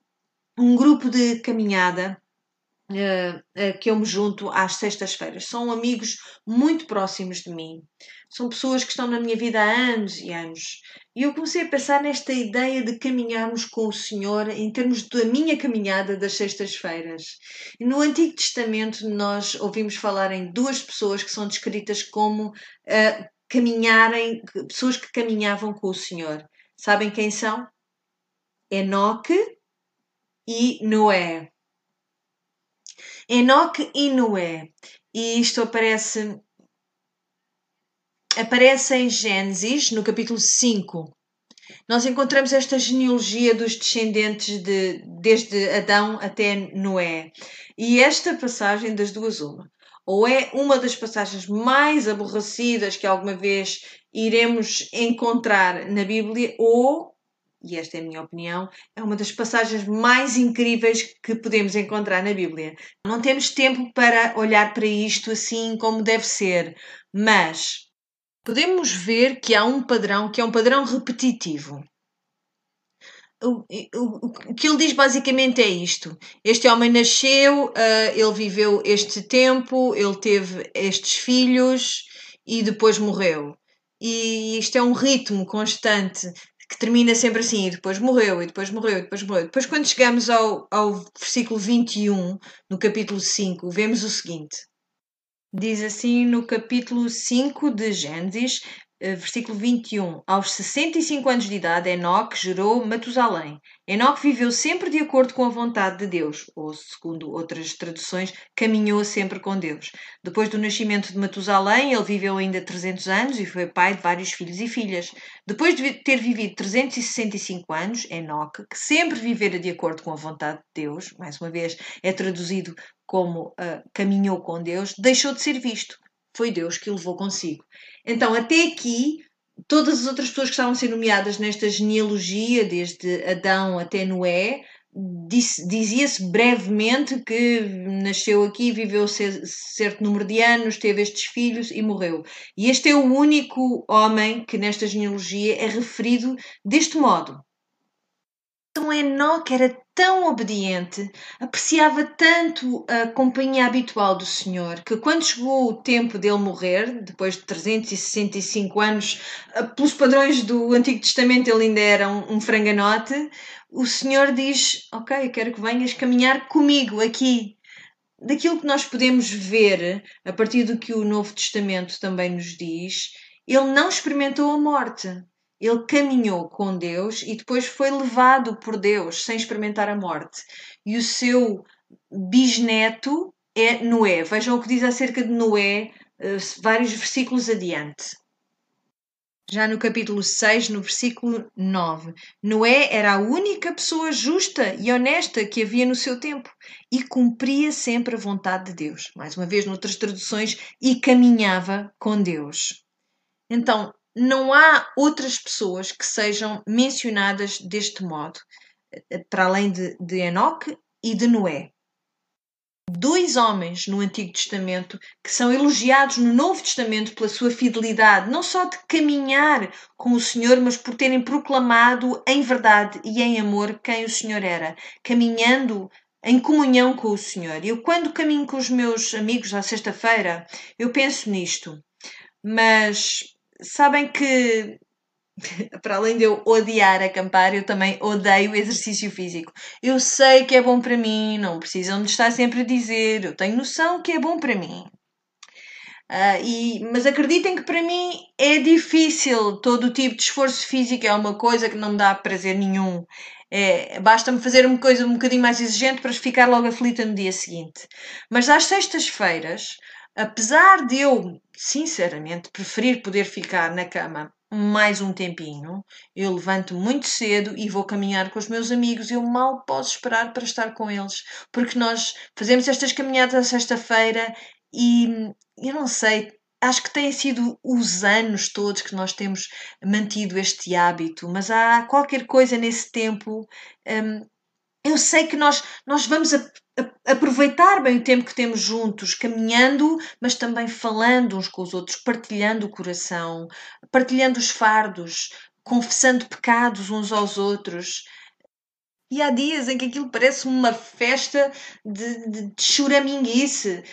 um grupo de caminhada que eu me junto às sextas-feiras. São amigos muito próximos de mim. São pessoas que estão na minha vida há anos e anos. E eu comecei a pensar nesta ideia de caminharmos com o Senhor em termos da minha caminhada das sextas-feiras. No Antigo Testamento, nós ouvimos falar em duas pessoas que são descritas como uh, caminharem, pessoas que caminhavam com o Senhor. Sabem quem são? Enoque e Noé. Enoque e Noé. E isto aparece aparece em Gênesis, no capítulo 5. Nós encontramos esta genealogia dos descendentes de, desde Adão até Noé. E esta passagem das duas uma. Ou é uma das passagens mais aborrecidas que alguma vez iremos encontrar na Bíblia, ou e esta é a minha opinião, é uma das passagens mais incríveis que podemos encontrar na Bíblia. Não temos tempo para olhar para isto assim como deve ser, mas podemos ver que há um padrão que é um padrão repetitivo. O, o, o que ele diz basicamente é isto: este homem nasceu, uh, ele viveu este tempo, ele teve estes filhos e depois morreu. E isto é um ritmo constante que termina sempre assim, e depois morreu, e depois morreu, e depois morreu. Depois, quando chegamos ao, ao versículo 21, no capítulo 5, vemos o seguinte. Diz assim no capítulo 5 de Gênesis: versículo 21. Aos 65 anos de idade, Enoque gerou Matusalém. Enoque viveu sempre de acordo com a vontade de Deus, ou, segundo outras traduções, caminhou sempre com Deus. Depois do nascimento de Matusalém, ele viveu ainda 300 anos e foi pai de vários filhos e filhas. Depois de ter vivido 365 anos, Enoque, que sempre vivera de acordo com a vontade de Deus, mais uma vez é traduzido como uh, caminhou com Deus, deixou de ser visto foi Deus que o levou consigo. Então, até aqui, todas as outras pessoas que estavam a ser nomeadas nesta genealogia, desde Adão até Noé, dizia-se brevemente que nasceu aqui, viveu certo número de anos, teve estes filhos e morreu. E este é o único homem que nesta genealogia é referido deste modo. Então Enoque era tão obediente, apreciava tanto a companhia habitual do Senhor, que quando chegou o tempo dele morrer, depois de 365 anos, eh, pelos padrões do Antigo Testamento ele ainda era um, um franganote, o Senhor diz, ok, eu quero que venhas caminhar comigo aqui. Daquilo que nós podemos ver, a partir do que o Novo Testamento também nos diz, ele não experimentou a morte ele caminhou com Deus e depois foi levado por Deus sem experimentar a morte. E o seu bisneto é Noé. Vejam o que diz acerca de Noé, eh, vários versículos adiante. Já no capítulo 6, no versículo 9, Noé era a única pessoa justa e honesta que havia no seu tempo e cumpria sempre a vontade de Deus. Mais uma vez, noutras traduções, e caminhava com Deus. Então, não há outras pessoas que sejam mencionadas deste modo, eh, para além de, de Enoque e de Noé. Dois homens no Antigo Testamento que são elogiados no Novo Testamento pela sua fidelidade, não só de caminhar com o Senhor, mas por terem proclamado em verdade e em amor quem o Senhor era, caminhando em comunhão com o Senhor. Eu, quando caminho com os meus amigos à sexta-feira, eu penso nisto. Mas sabem que para além de eu odiar acampar, eu também odeio exercício físico. Eu sei que é bom para mim, não precisam de estar sempre a dizer, eu tenho noção que é bom para mim. Uh, e, mas acreditem que para mim é difícil, todo o tipo de esforço físico é uma coisa que não me dá prazer nenhum. É, Basta-me fazer uma coisa um bocadinho mais exigente para ficar logo aflita no dia seguinte. Mas às sextas-feiras, apesar de eu, sinceramente, preferir poder ficar na cama mais um tempinho, eu levanto muito cedo e vou caminhar com os meus amigos. Eu mal posso esperar para estar com eles, porque nós fazemos estas caminhadas sexta-feira e eu não sei, acho que têm sido os anos todos que nós temos mantido este hábito, mas há qualquer coisa nesse tempo. Um, eu sei que nós, nós vamos a, a, aproveitar bem o tempo que temos juntos, caminhando, mas também falando uns com os outros, partilhando o coração, partilhando os fardos, confessando pecados uns aos outros. E há dias em que aquilo parece uma festa de, de, de.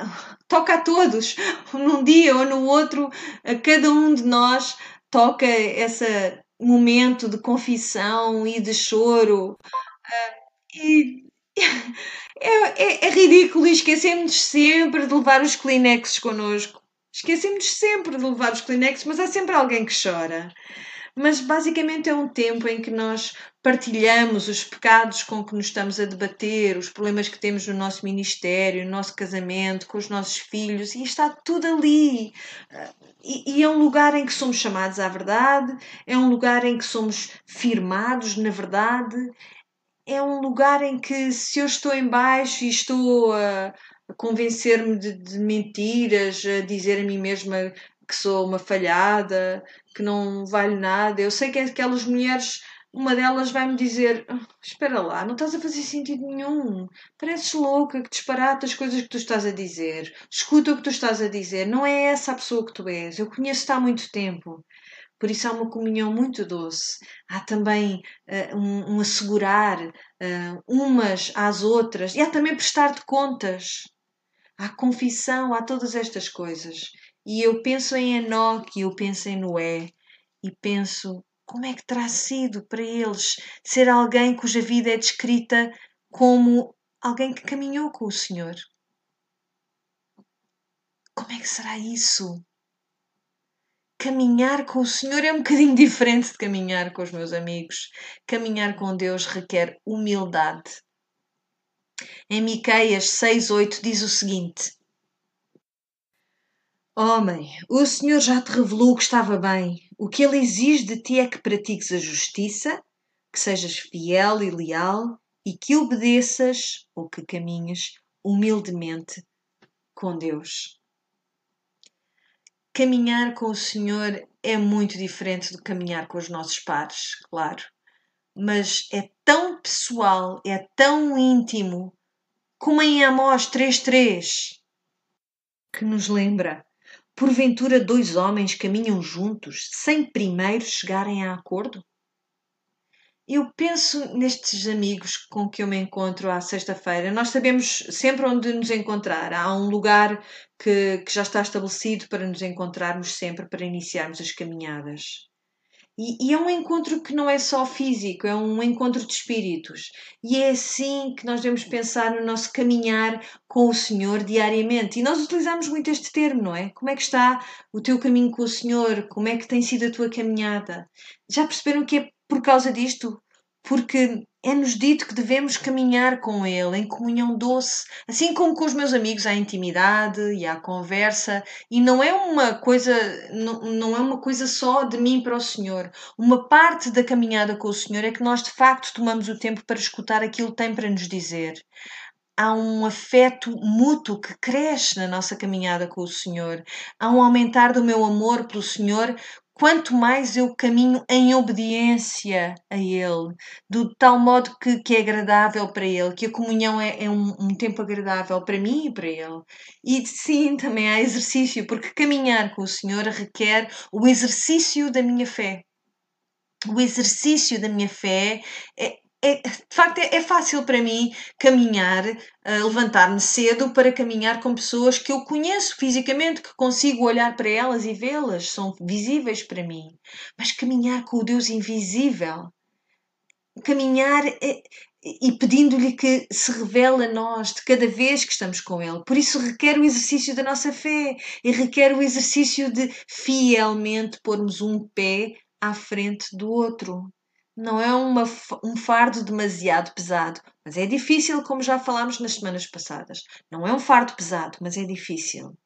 Uh, toca a todos. Num dia ou no outro, a cada um de nós toca esse momento de confissão e de choro. Uh, e é, é, é, ridículo e esquecemos sempre de levar os Kleenex connosco. Esquecemos sempre de levar os Kleenex, mas há sempre alguém que chora mas basicamente é um tempo em que nós partilhamos os pecados com que nos estamos a debater, os problemas que temos no nosso ministério, no nosso casamento, com os nossos filhos, e está tudo ali. E, e, é um lugar em que somos chamados à verdade, é um lugar em que somos firmados na verdade, é um lugar em que se eu estou em baixo e estou a, a convencer-me de, de mentiras, a dizer a mim mesma que sou uma falhada, que não vale nada. Eu sei que aquelas mulheres, uma delas vai-me dizer: oh, Espera lá, não estás a fazer sentido nenhum. Pareces louca, que disparate as coisas que tu estás a dizer. Escuta o que tu estás a dizer. Não é essa a pessoa que tu és. Eu conheço-te há muito tempo. Por isso há uma comunhão muito doce. Há também uh, um, um, assegurar uh, umas às outras e há também prestar-te contas. Há confissão, há todas estas coisas. E eu penso em Enoque, eu penso em Noé e penso como é que terá sido para eles ser alguém cuja vida é descrita como alguém que caminhou com o Senhor. Como é que será isso? Caminhar com o Senhor é um bocadinho diferente de caminhar com os meus amigos. Caminhar com Deus requer humildade. Em Miqueias 6:8 diz o seguinte: Homem, o Senhor já te revelou que estava bem. O que ele exige de ti é que pratiques a justiça, que sejas fiel e leal e que obedeças ou que caminhes humildemente com Deus. Caminhar com o Senhor é muito diferente do caminhar com os nossos pares, claro, mas é tão pessoal, é tão íntimo, como em Amós 3.3, que nos lembra Porventura dois homens caminham juntos sem primeiro chegarem a acordo? Eu penso nestes amigos com que eu me encontro à sexta-feira. Nós sabemos sempre onde nos encontrar. Há um lugar que, que já está estabelecido para nos encontrarmos sempre para iniciarmos as caminhadas. E, e, é um encontro que não é só físico, é um encontro de espíritos. E é assim que nós devemos pensar no nosso caminhar com o Senhor diariamente. E nós utilizamos muito este termo, não é? Como é que está o teu caminho com o Senhor? Como é que tem sido a tua caminhada? Já perceberam que é por causa disto? Porque é-nos dito que devemos caminhar com Ele em comunhão doce, assim como com os meus amigos há intimidade e há conversa, e não é uma coisa, não, não é uma coisa só de mim para o Senhor. Uma parte da caminhada com o Senhor é que nós de facto tomamos o tempo para escutar aquilo que tem para nos dizer. Há um afeto mútuo que cresce na nossa caminhada com o Senhor. Há um aumentar do meu amor pelo Senhor quanto mais eu caminho em obediência a Ele, do tal modo que, que é agradável para Ele, que a comunhão é, é um, um, tempo agradável para mim e para Ele. E sim, também há exercício, porque caminhar com o Senhor requer o exercício da minha fé. O exercício da minha fé é, é, de facto, é, é, fácil para mim caminhar, uh, levantar-me cedo para caminhar com pessoas que eu conheço fisicamente, que consigo olhar para elas e vê-las, são visíveis para mim. Mas caminhar com o Deus invisível, caminhar é, e pedindo-lhe que se revele a nós de cada vez que estamos com Ele. Por isso requer o exercício da nossa fé e requer o exercício de fielmente pormos um pé à frente do outro não é uma, um fardo demasiado pesado, mas é difícil, como já falámos nas semanas passadas. Não é um fardo pesado, mas é difícil.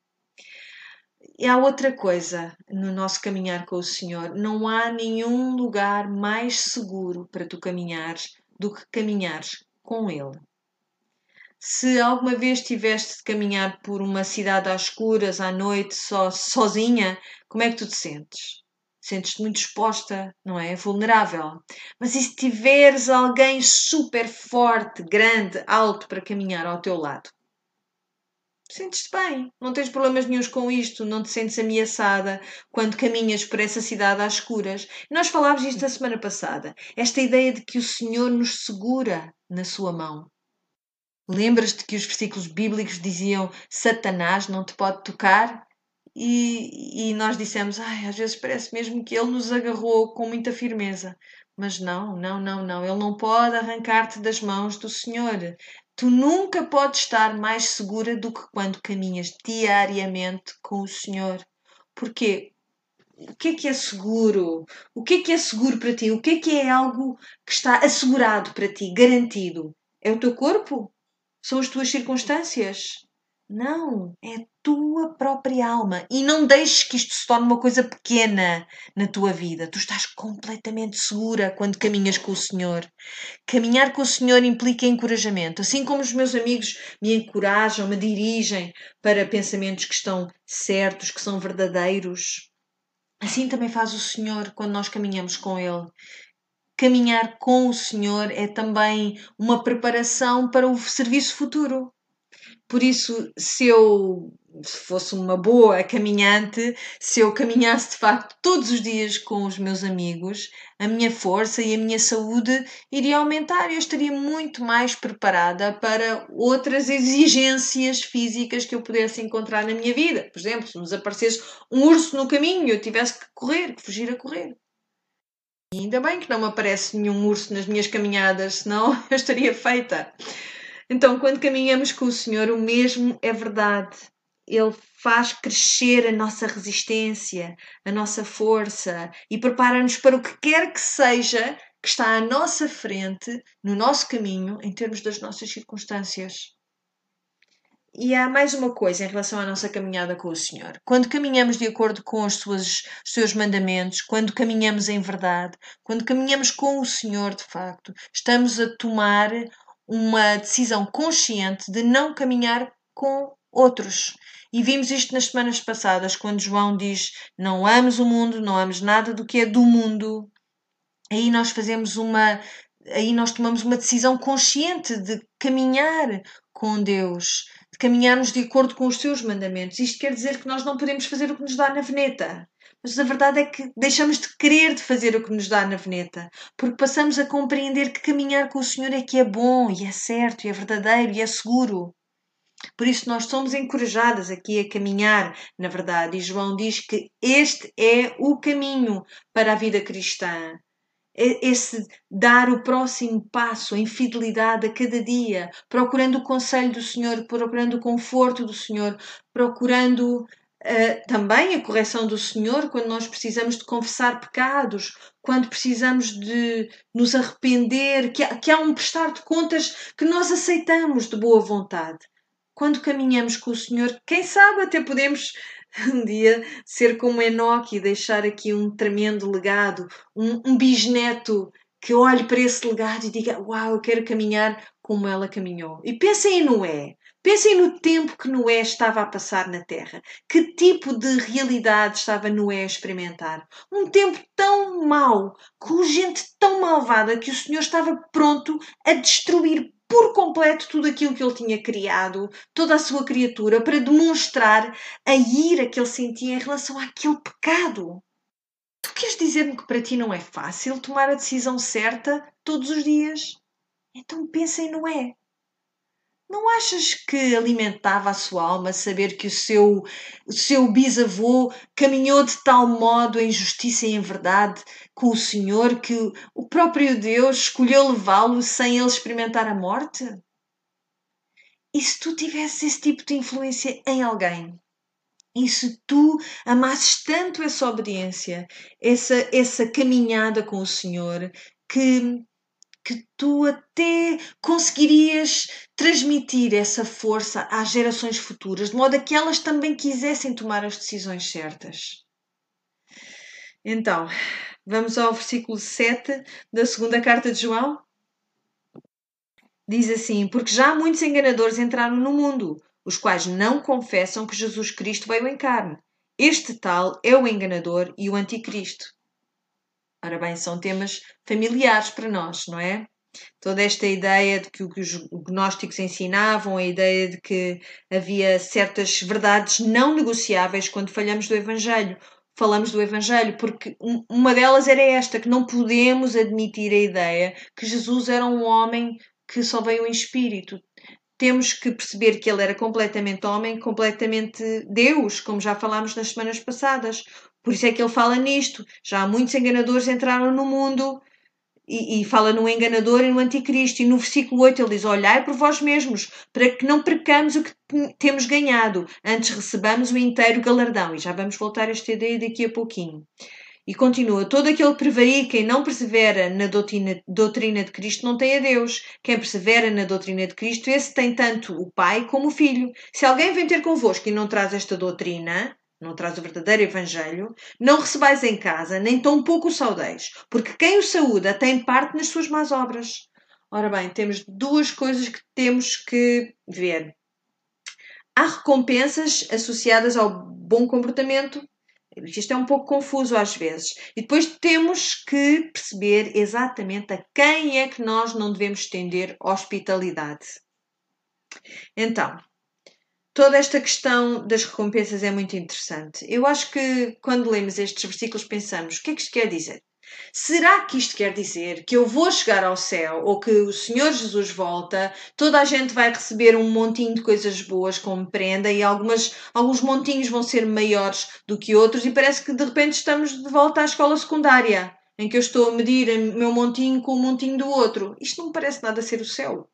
E há outra coisa no nosso caminhar com o Senhor: não há nenhum lugar mais seguro para tu caminhares do que caminhares com Ele. Se alguma vez tiveste de caminhar por uma cidade às escuras, à noite, só, sozinha, como é que tu te sentes? Sentes-te muito exposta, não é? Vulnerável. Mas e se tiveres alguém super forte, grande, alto para caminhar ao teu lado? Sentes-te bem, não tens problemas nenhums com isto, não te sentes ameaçada quando caminhas por essa cidade às escuras. Nós falávamos isto na semana passada, esta ideia de que o Senhor nos segura na sua mão. Lembras-te que os versículos bíblicos diziam Satanás não te pode tocar? E, e nós dissemos, ai, às vezes parece mesmo que ele nos agarrou com muita firmeza. Mas não, não, não, não. Ele não pode arrancar-te das mãos do Senhor. Tu nunca podes estar mais segura do que quando caminhas diariamente com o Senhor. Porquê? O que é que é seguro? O que é que é seguro para ti? O que é que é algo que está assegurado para ti, garantido? É o teu corpo? São as tuas circunstâncias? Não, é tua própria alma. E não deixes que isto se torne uma coisa pequena na tua vida. Tu estás completamente segura quando caminhas com o Senhor. Caminhar com o Senhor implica encorajamento. Assim como os meus amigos me encorajam, me dirigem para pensamentos que estão certos, que são verdadeiros. Assim também faz o Senhor quando nós caminhamos com Ele caminhar com o Senhor é também uma preparação para o serviço futuro. Por isso, se eu fosse uma boa caminhante, se eu caminhasse de facto todos os dias com os meus amigos, a minha força e a minha saúde iria aumentar e eu estaria muito mais preparada para outras exigências físicas que eu pudesse encontrar na minha vida. Por exemplo, se nos aparecesse um urso no caminho eu tivesse que correr, que fugir a correr. E ainda bem que não me aparece nenhum urso nas minhas caminhadas, senão eu estaria feita. Então, quando caminhamos com o Senhor, o mesmo é verdade. Ele faz crescer a nossa resistência, a nossa força e prepara-nos para o que quer que seja que está à nossa frente, no nosso caminho, em termos das nossas circunstâncias. E há mais uma coisa em relação à nossa caminhada com o Senhor. Quando caminhamos de acordo com os, suas, os seus mandamentos, quando caminhamos em verdade, quando caminhamos com o Senhor de facto, estamos a tomar uma decisão consciente de não caminhar com outros. E vimos isto nas semanas passadas, quando João diz: Não ames o mundo, não ames nada do que é do mundo. Aí nós fazemos uma. Aí nós tomamos uma decisão consciente de caminhar com Deus, de caminharmos de acordo com os seus mandamentos. Isto quer dizer que nós não podemos fazer o que nos dá na veneta. Mas a verdade é que deixamos de querer de fazer o que nos dá na veneta, porque passamos a compreender que caminhar com o Senhor é que é bom, e é certo, e é verdadeiro, e é seguro. Por isso nós somos encorajadas aqui a caminhar, na verdade, e João diz que este é o caminho para a vida cristã esse dar o próximo passo em fidelidade a cada dia, procurando o conselho do Senhor, procurando o conforto do Senhor, procurando uh, também a correção do Senhor quando nós precisamos de confessar pecados, quando precisamos de nos arrepender, que há, que há um prestar de contas que nós aceitamos de boa vontade. Quando caminhamos com o Senhor, quem sabe até podemos um dia ser como Enoque e deixar aqui um tremendo legado, um, um bisneto que olhe para esse legado e diga: Uau, eu quero caminhar como ela caminhou. E pensem em Noé. Pensem no tempo que Noé estava a passar na Terra. Que tipo de realidade estava Noé a experimentar? Um tempo tão mau, com gente tão malvada que o Senhor estava pronto a destruir por completo tudo aquilo que ele tinha criado, toda a sua criatura, para demonstrar a ira que ele sentia em relação àquele pecado. Tu queres dizer-me que para ti não é fácil tomar a decisão certa todos os dias? Então pensa em Noé. Não achas que alimentava a sua alma saber que o seu, o seu bisavô caminhou de tal modo em justiça e em verdade com o Senhor que o próprio Deus escolheu levá-lo sem ele experimentar a morte? E se tu tivesses esse tipo de influência em alguém? E se tu amasses tanto essa obediência, essa, essa caminhada com o Senhor, que que tu até conseguirias transmitir essa força às gerações futuras, de modo a que elas também quisessem tomar as decisões certas. Então, vamos ao versículo 7 da segunda carta de João. Diz assim: Porque já muitos enganadores entraram no mundo, os quais não confessam que Jesus Cristo veio em carne. Este tal é o enganador e o anticristo. Ora bem, são temas familiares para nós, não é? Toda esta ideia de que os gnósticos ensinavam, a ideia de que havia certas verdades não negociáveis quando falhamos do Evangelho. Falamos do Evangelho, porque uma delas era esta: que não podemos admitir a ideia que Jesus era um homem que só veio em espírito. Temos que perceber que ele era completamente homem, completamente Deus, como já falámos nas semanas passadas. Por isso é que ele fala nisto. Já muitos enganadores entraram no mundo e, e, fala no enganador e no anticristo. E no versículo 8 ele diz: Olhai por vós mesmos, para que não percamos o que temos ganhado, antes recebamos o inteiro galardão. E já vamos voltar a esta ideia daqui a pouquinho. E continua: Todo aquele que prevarica e não persevera na doutrina, doutrina de Cristo não tem a Deus. Quem persevera na doutrina de Cristo, esse tem tanto o Pai como o Filho. Se alguém vem ter convosco e não traz esta doutrina, não traz o verdadeiro Evangelho, não recebais em casa, nem tão pouco o saudeis, porque quem o saúda tem parte nas suas más obras. Ora bem, temos duas coisas que temos que ver. Há recompensas associadas ao bom comportamento. Isto é um pouco confuso às vezes. E depois temos que perceber exatamente a quem é que nós não devemos estender hospitalidade. Então, toda esta questão das recompensas é muito interessante. Eu acho que quando lemos estes versículos pensamos: o que é que isto quer dizer? Será que isto quer dizer que eu vou chegar ao céu ou que o Senhor Jesus volta, toda a gente vai receber um montinho de coisas boas como prenda e algumas, alguns montinhos vão ser maiores do que outros e parece que de repente estamos de volta à escola secundária, em que eu estou a medir o meu montinho com o montinho do outro. Isto não parece nada ser o céu.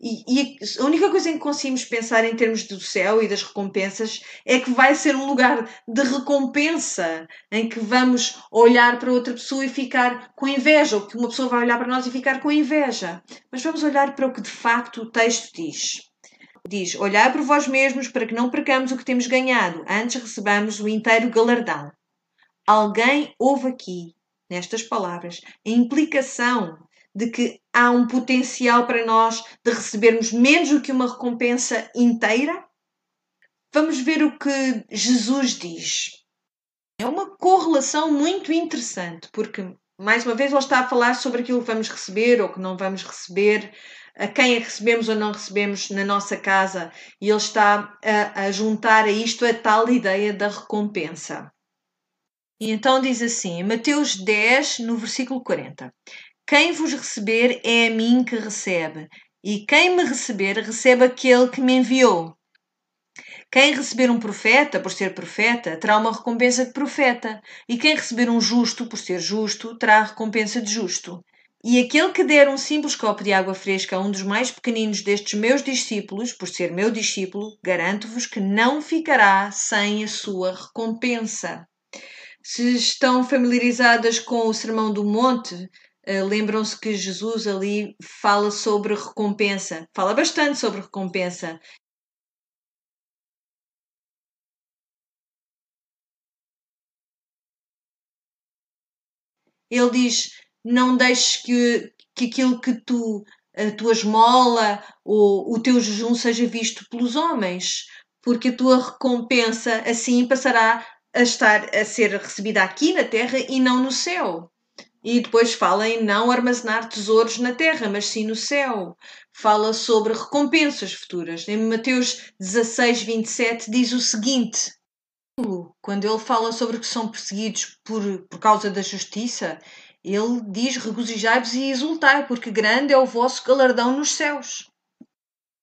E, e, a única coisa em que conseguimos pensar em termos do céu e das recompensas é que vai ser um lugar de recompensa em que vamos olhar para outra pessoa e ficar com inveja, ou que uma pessoa vai olhar para nós e ficar com inveja. Mas vamos olhar para o que de facto o texto diz. Diz: Olhai por vós mesmos para que não percamos o que temos ganhado, antes recebamos o inteiro galardão. Alguém ouve aqui, nestas palavras, a implicação de que há um potencial para nós de recebermos menos do que uma recompensa inteira? Vamos ver o que Jesus diz. É uma correlação muito interessante, porque, mais uma vez, ele está a falar sobre aquilo que vamos receber ou que não vamos receber, a quem é que recebemos ou não recebemos na nossa casa, e ele está a, a juntar a isto a tal ideia da recompensa. E então diz assim, Mateus 10, no versículo 40: quem vos receber é a mim que recebe, e quem me receber, recebe aquele que me enviou. Quem receber um profeta por ser profeta terá uma recompensa de profeta, e quem receber um justo por ser justo terá a recompensa de justo. E aquele que der um simples copo de água fresca a um dos mais pequeninos destes meus discípulos, por ser meu discípulo, garanto-vos que não ficará sem a sua recompensa. Se estão familiarizadas com o Sermão do Monte, Lembram-se que Jesus ali fala sobre recompensa, fala bastante sobre recompensa. Ele diz: Não deixes que, que aquilo que tu, a tua esmola ou o teu jejum seja visto pelos homens, porque a tua recompensa assim passará a estar a ser recebida aqui na terra e não no céu. E depois fala em não armazenar tesouros na terra, mas sim no céu. Fala sobre recompensas futuras. Em Mateus 16, 27 diz o seguinte: quando ele fala sobre que são perseguidos por, por causa da justiça, ele diz: regozijai-vos e exultai, porque grande é o vosso galardão nos céus.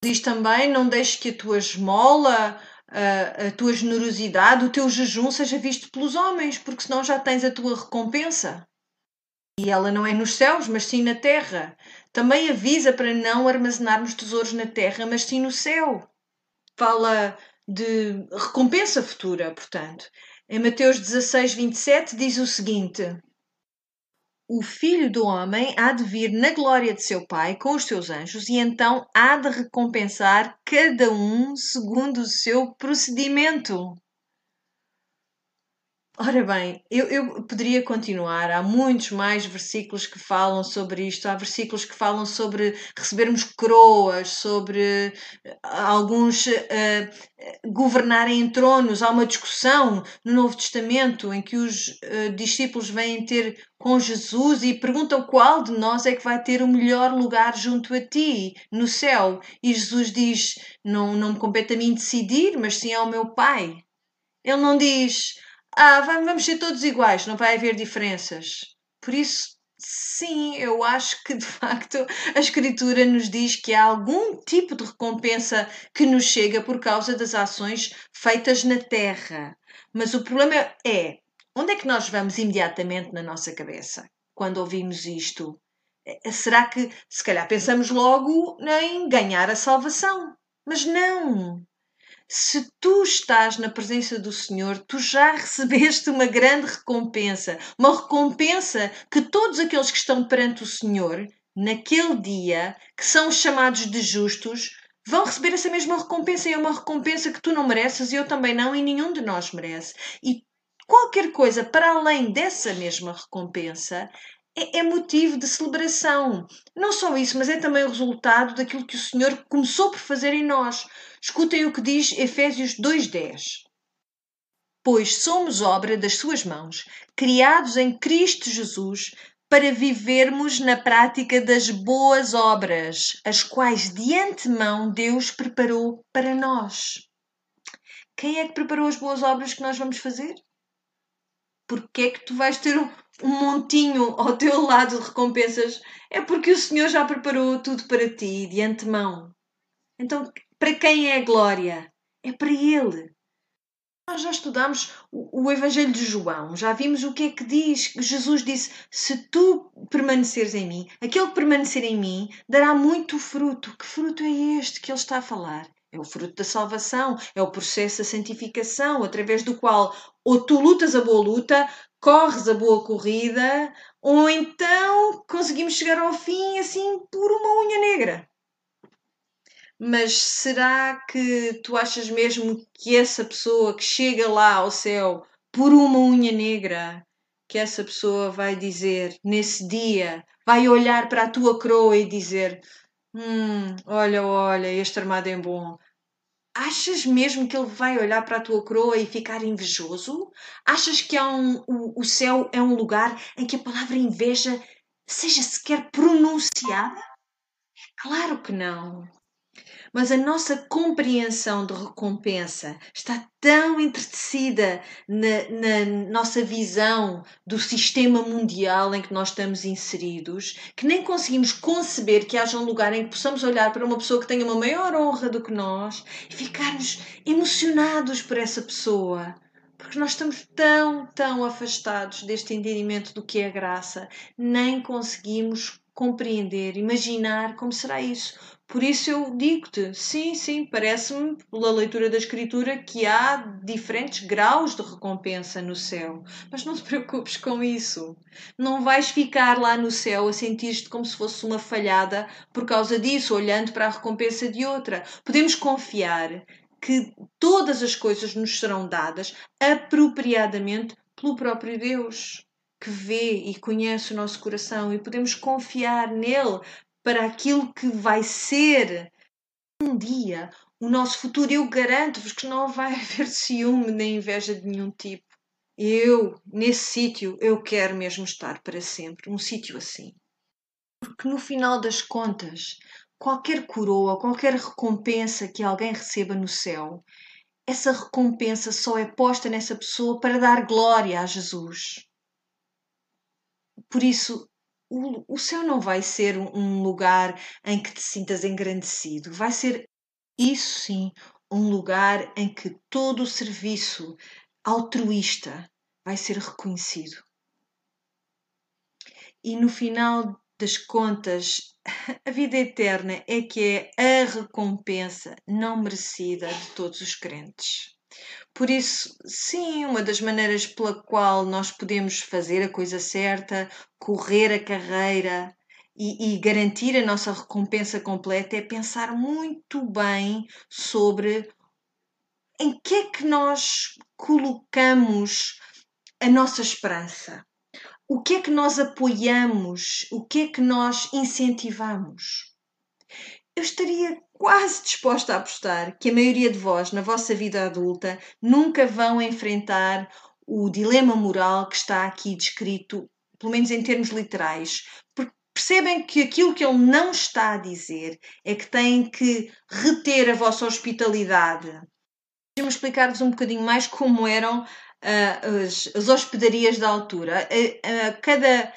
Diz também: não deixes que a tua esmola, a, tua generosidade, o teu jejum seja visto pelos homens, porque senão já tens a tua recompensa. E ela não é nos céus, mas sim na terra. Também avisa para não armazenarmos tesouros na terra, mas sim no céu. Fala de recompensa futura, portanto. Em Mateus 16, 27 diz o seguinte: O filho do homem há de vir na glória de seu Pai com os seus anjos, e então há de recompensar cada um segundo o seu procedimento. Ora bem, eu, eu poderia continuar. Há muitos mais versículos que falam sobre isto. Há versículos que falam sobre recebermos coroas, sobre eh, alguns uh, governarem em tronos. Há uma discussão no Novo Testamento em que os uh, discípulos vêm ter com Jesus e perguntam qual de nós é que vai ter o melhor lugar junto a ti, no céu. E Jesus diz: Não, não me compete a mim decidir, mas sim ao meu Pai. Ele não diz ah, vamos ser todos iguais, não vai haver diferenças. Por isso, sim, eu acho que de facto a Escritura nos diz que há algum tipo de recompensa que nos chega por causa das ações feitas na terra. Mas o problema é onde é que nós vamos imediatamente na nossa cabeça quando ouvimos isto? Eh, será que, se calhar, pensamos logo em ganhar a salvação? Mas não! Se tu estás na presença do Senhor, tu já recebeste uma grande recompensa, uma recompensa que todos aqueles que estão perante o Senhor, naquele dia, que são chamados de justos, vão receber essa mesma recompensa e é uma recompensa que tu não mereces e eu também não e nenhum de nós merece. E qualquer coisa para além dessa mesma recompensa é, é, motivo de celebração. Não só isso, mas é também o resultado daquilo que o Senhor começou por fazer em nós. Escutem o que diz Efésios 2:10. Pois somos obra das suas mãos, criados em Cristo Jesus para vivermos na prática das boas obras, as quais de antemão Deus preparou para nós. Quem é que preparou as boas obras que nós vamos fazer? Porque é que tu vais ter um, um montinho ao teu lado de recompensas? É porque o Senhor já preparou tudo para ti de antemão. Então, para quem é a glória? É para Ele. Nós já estudamos o, o Evangelho de João, já vimos o que é que diz. Jesus disse: Se tu permaneceres em mim, aquele que permanecer em mim dará muito fruto. Que fruto é este que ele está a falar? É o fruto da salvação, é o processo da santificação, através do qual ou tu lutas a boa luta, corres a boa corrida, ou então conseguimos chegar ao fim assim por uma unha negra. Mas será que tu achas mesmo que essa pessoa que chega lá ao céu por uma unha negra, que essa pessoa vai dizer nesse dia, vai olhar para a tua coroa e dizer: Hum, olha, olha, este armado é bom. Achas mesmo que ele vai olhar para a tua coroa e ficar invejoso? Achas que um, o, o céu é um lugar em que a palavra inveja seja sequer pronunciada? Claro que não mas a nossa compreensão de recompensa está tão entretecida na, na, nossa visão do sistema mundial em que nós estamos inseridos que nem conseguimos conceber que haja um lugar em que possamos olhar para uma pessoa que tenha uma maior honra do que nós e ficarmos emocionados por essa pessoa. Porque nós estamos tão, tão afastados deste entendimento do que é graça, nem conseguimos compreender, imaginar como será isso. Por isso eu digo-te, sim, sim, parece-me, pela leitura da Escritura, que há diferentes graus de recompensa no céu. Mas não te preocupes com isso. Não vais ficar lá no céu a sentir-te como se fosse uma falhada por causa disso, olhando para a recompensa de outra. Podemos confiar que todas as coisas nos serão dadas apropriadamente pelo próprio Deus que vê e conhece o nosso coração e podemos confiar nele para aquilo que vai ser um dia o nosso futuro. Eu garanto-vos que não vai haver ciúme nem inveja de nenhum tipo. Eu, nesse sítio, eu quero mesmo estar para sempre, um sítio assim. Porque no final das contas, qualquer coroa, qualquer recompensa que alguém receba no céu, essa recompensa só é posta nessa pessoa para dar glória a Jesus. Por isso, o, céu não vai ser um lugar em que te sintas engrandecido, vai ser, isso sim, um lugar em que todo o serviço altruísta vai ser reconhecido. E no final das contas, a vida eterna é que é a recompensa não merecida de todos os crentes. Por isso, sim, uma das maneiras pela qual nós podemos fazer a coisa certa, correr a carreira e, e garantir a nossa recompensa completa é pensar muito bem sobre em que é que nós colocamos a nossa esperança? O que é que nós apoiamos? O que é que nós incentivamos? Eu estaria quase disposta a apostar que a maioria de vós, na vossa vida adulta, nunca vão enfrentar o dilema moral que está aqui descrito, pelo menos em termos literais, porque percebem que aquilo que ele não está a dizer é que têm que reter a vossa hospitalidade. Deixa-me explicar-vos um bocadinho mais como eram uh, as, as, hospedarias da altura. A, a cada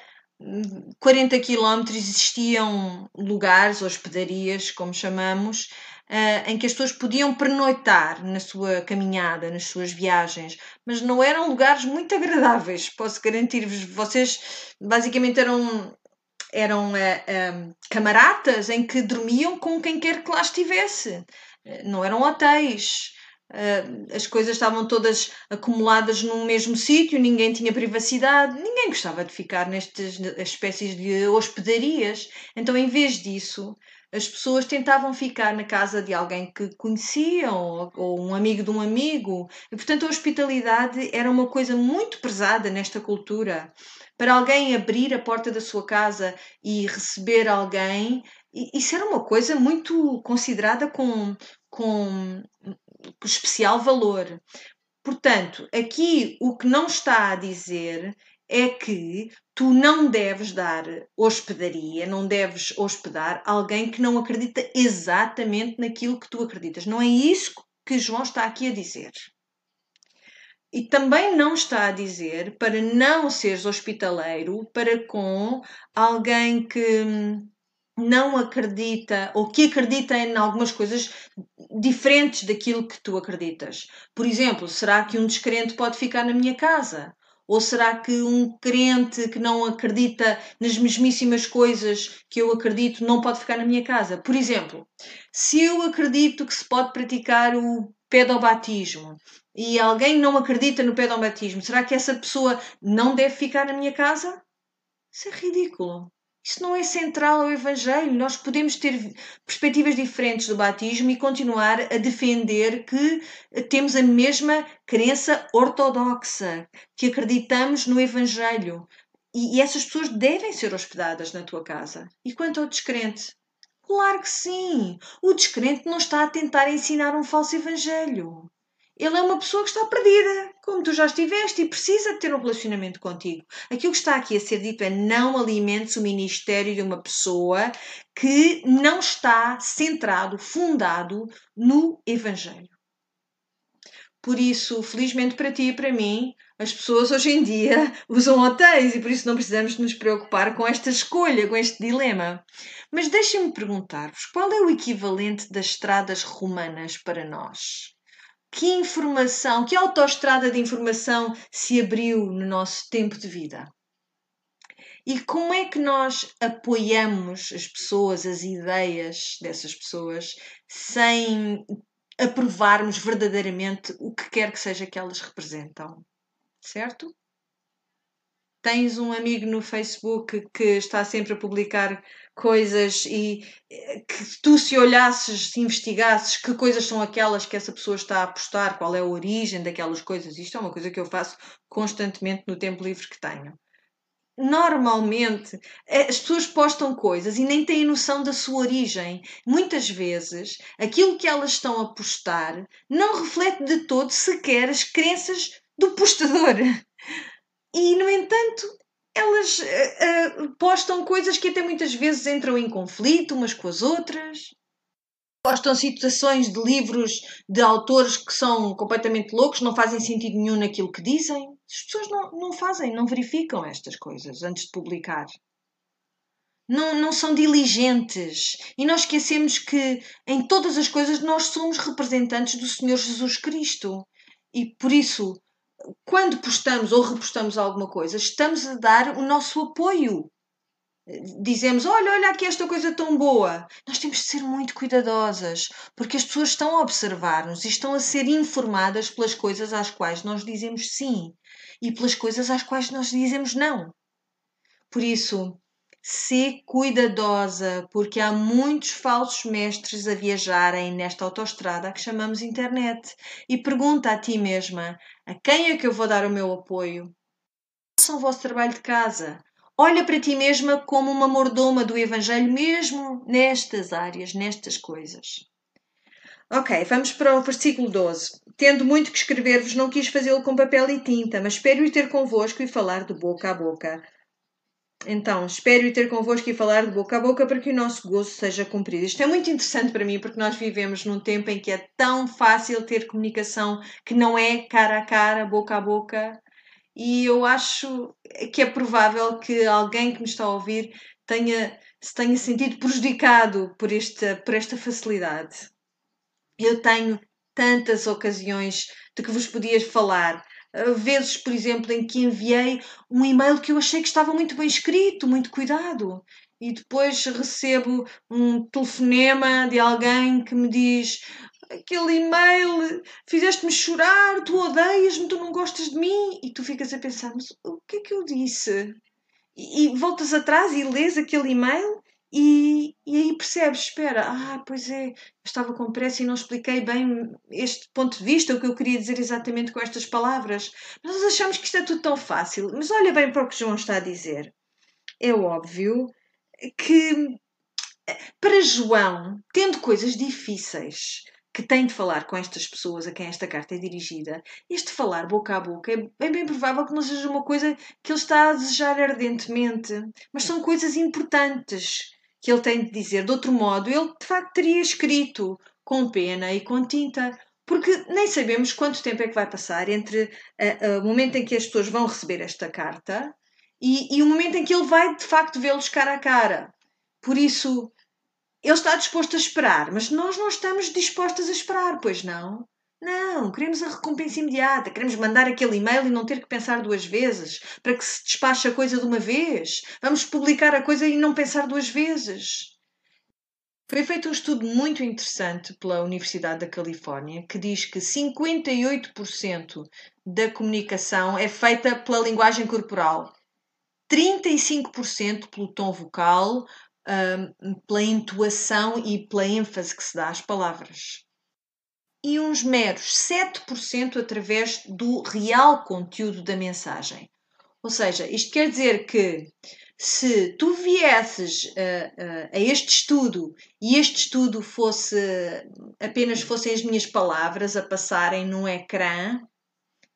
40 quilómetros existiam lugares, hospedarias, como chamamos, uh, em que as pessoas podiam pernoitar na sua caminhada, nas suas viagens, mas não eram lugares muito agradáveis, posso garantir-vos. Vocês basicamente eram eram uh, camaratas em que dormiam com quem quer que lá estivesse. Não eram hotéis. Uh, as coisas estavam todas acumuladas num mesmo sítio, ninguém tinha privacidade, ninguém gostava de ficar nestas espécies de hospedarias. Então, em vez disso, as pessoas tentavam ficar na casa de alguém que conheciam ou, ou um amigo de um amigo. E, portanto, a hospitalidade era uma coisa muito pesada nesta cultura. Para alguém abrir a porta da sua casa e receber alguém, isso era uma coisa muito considerada com, com especial valor. Portanto, aqui o que não está a dizer é que tu não deves dar hospedaria, não deves hospedar alguém que não acredita exatamente naquilo que tu acreditas. Não é isso que João está aqui a dizer. E também não está a dizer para não seres hospitaleiro para com alguém que não acredita ou que acredita em algumas coisas diferentes daquilo que tu acreditas. Por exemplo, será que um descrente pode ficar na minha casa? Ou será que um crente que não acredita nas mesmíssimas coisas que eu acredito não pode ficar na minha casa? Por exemplo, se eu acredito que se pode praticar o pedobatismo e alguém não acredita no pedobatismo, será que essa pessoa não deve ficar na minha casa? Isso é ridículo. Isso não é central ao Evangelho. Nós podemos ter perspectivas diferentes do batismo e continuar a defender que temos a mesma crença ortodoxa, que acreditamos no Evangelho. E, e essas pessoas devem ser hospedadas na tua casa. E quanto ao descrente? Claro que sim! O descrente não está a tentar ensinar um falso Evangelho. Ele é uma pessoa que está perdida, como tu já estiveste, e precisa de ter um relacionamento contigo. Aquilo que está aqui a ser dito é não alimentes o ministério de uma pessoa que não está centrado, fundado no Evangelho. Por isso, felizmente para ti e para mim, as pessoas hoje em dia usam hotéis e por isso não precisamos nos preocupar com esta escolha, com este dilema. Mas deixem-me perguntar-vos: qual é o equivalente das estradas romanas para nós? Que informação, que autoestrada de informação se abriu no nosso tempo de vida? E como é que nós apoiamos as pessoas, as ideias dessas pessoas, sem aprovarmos verdadeiramente o que quer que seja que elas representam? Certo? Tens um amigo no Facebook que está sempre a publicar coisas e eh, que tu se olhasses, se investigasses que coisas são aquelas que essa pessoa está a postar, qual é a origem daquelas coisas. Isto é uma coisa que eu faço constantemente no tempo livre que tenho. Normalmente eh, as pessoas postam coisas e nem têm noção da sua origem. Muitas vezes aquilo que elas estão a postar não reflete de todo sequer as crenças do postador. E, no entanto, elas uh, uh, postam coisas que até muitas vezes entram em conflito umas com as outras. Postam citações de livros de autores que são completamente loucos, não fazem sentido nenhum naquilo que dizem. As pessoas não, não fazem, não verificam estas coisas antes de publicar. Não, não são diligentes. E nós esquecemos que em todas as coisas nós somos representantes do Senhor Jesus Cristo. E por isso quando postamos ou repostamos alguma coisa, estamos a dar o nosso apoio. Dizemos, olha, olha aqui esta coisa tão boa. Nós temos de ser muito cuidadosas, porque as pessoas estão a observar-nos e estão a ser informadas pelas coisas às quais nós dizemos sim e pelas coisas às quais nós dizemos não. Por isso, Sê cuidadosa, porque há muitos falsos mestres a viajarem nesta autoestrada que chamamos internet. E pergunta a ti mesma: a quem é que eu vou dar o meu apoio? façam o vosso trabalho de casa. Olha para ti mesma como uma mordoma do Evangelho, mesmo nestas áreas, nestas coisas. Ok, vamos para o versículo 12. Tendo muito que escrever-vos, não quis fazê-lo com papel e tinta, mas espero ir ter convosco e falar de boca a boca. Então, espero ter convosco e falar de boca a boca para que o nosso gozo seja cumprido. Isto é muito interessante para mim, porque nós vivemos num tempo em que é tão fácil ter comunicação que não é cara a cara, boca a boca, e eu acho que é provável que alguém que me está a ouvir tenha, se tenha sentido prejudicado por esta, por esta facilidade. Eu tenho tantas ocasiões de que vos podia falar. Vezes, por exemplo, em que enviei um e-mail que eu achei que estava muito bem escrito, muito cuidado, e depois recebo um telefonema de alguém que me diz: aquele e-mail, fizeste-me chorar, tu odeias-me, tu não gostas de mim, e tu ficas a pensar: mas o que é que eu disse? E, e voltas atrás e lês aquele e-mail e, e aí percebes, espera, ah, pois é, estava com pressa e não expliquei bem este ponto de vista, o que eu queria dizer exatamente com estas palavras. Nós achamos que isto é tudo tão fácil, mas olha bem para o que João está a dizer. É óbvio que para João, tendo coisas difíceis que tem de falar com estas pessoas a quem esta carta é dirigida, este falar boca a boca é, é bem provável que não seja uma coisa que ele está a desejar ardentemente, mas são coisas importantes que ele tem de dizer. De outro modo, ele de facto teria escrito com pena e com tinta, porque nem sabemos quanto tempo é que vai passar entre uh, uh, o momento em que as pessoas vão receber esta carta e, e o momento em que ele vai de facto vê-los cara a cara. Por isso, ele está disposto a esperar, mas nós não estamos dispostas a esperar, pois não? Não, queremos a recompensa imediata, queremos mandar aquele e-mail e não ter que pensar duas vezes, para que se despache a coisa de uma vez. Vamos publicar a coisa e não pensar duas vezes. Foi feito um estudo muito interessante pela Universidade da Califórnia que diz que 58% da comunicação é feita pela linguagem corporal, 35% pelo tom vocal, hum, pela intuação e pela ênfase que se dá às palavras e uns meros 7% através do real conteúdo da mensagem. Ou seja, isto quer dizer que se tu viesses a, a, a este estudo e este estudo fosse apenas fossem as minhas palavras a passarem num ecrã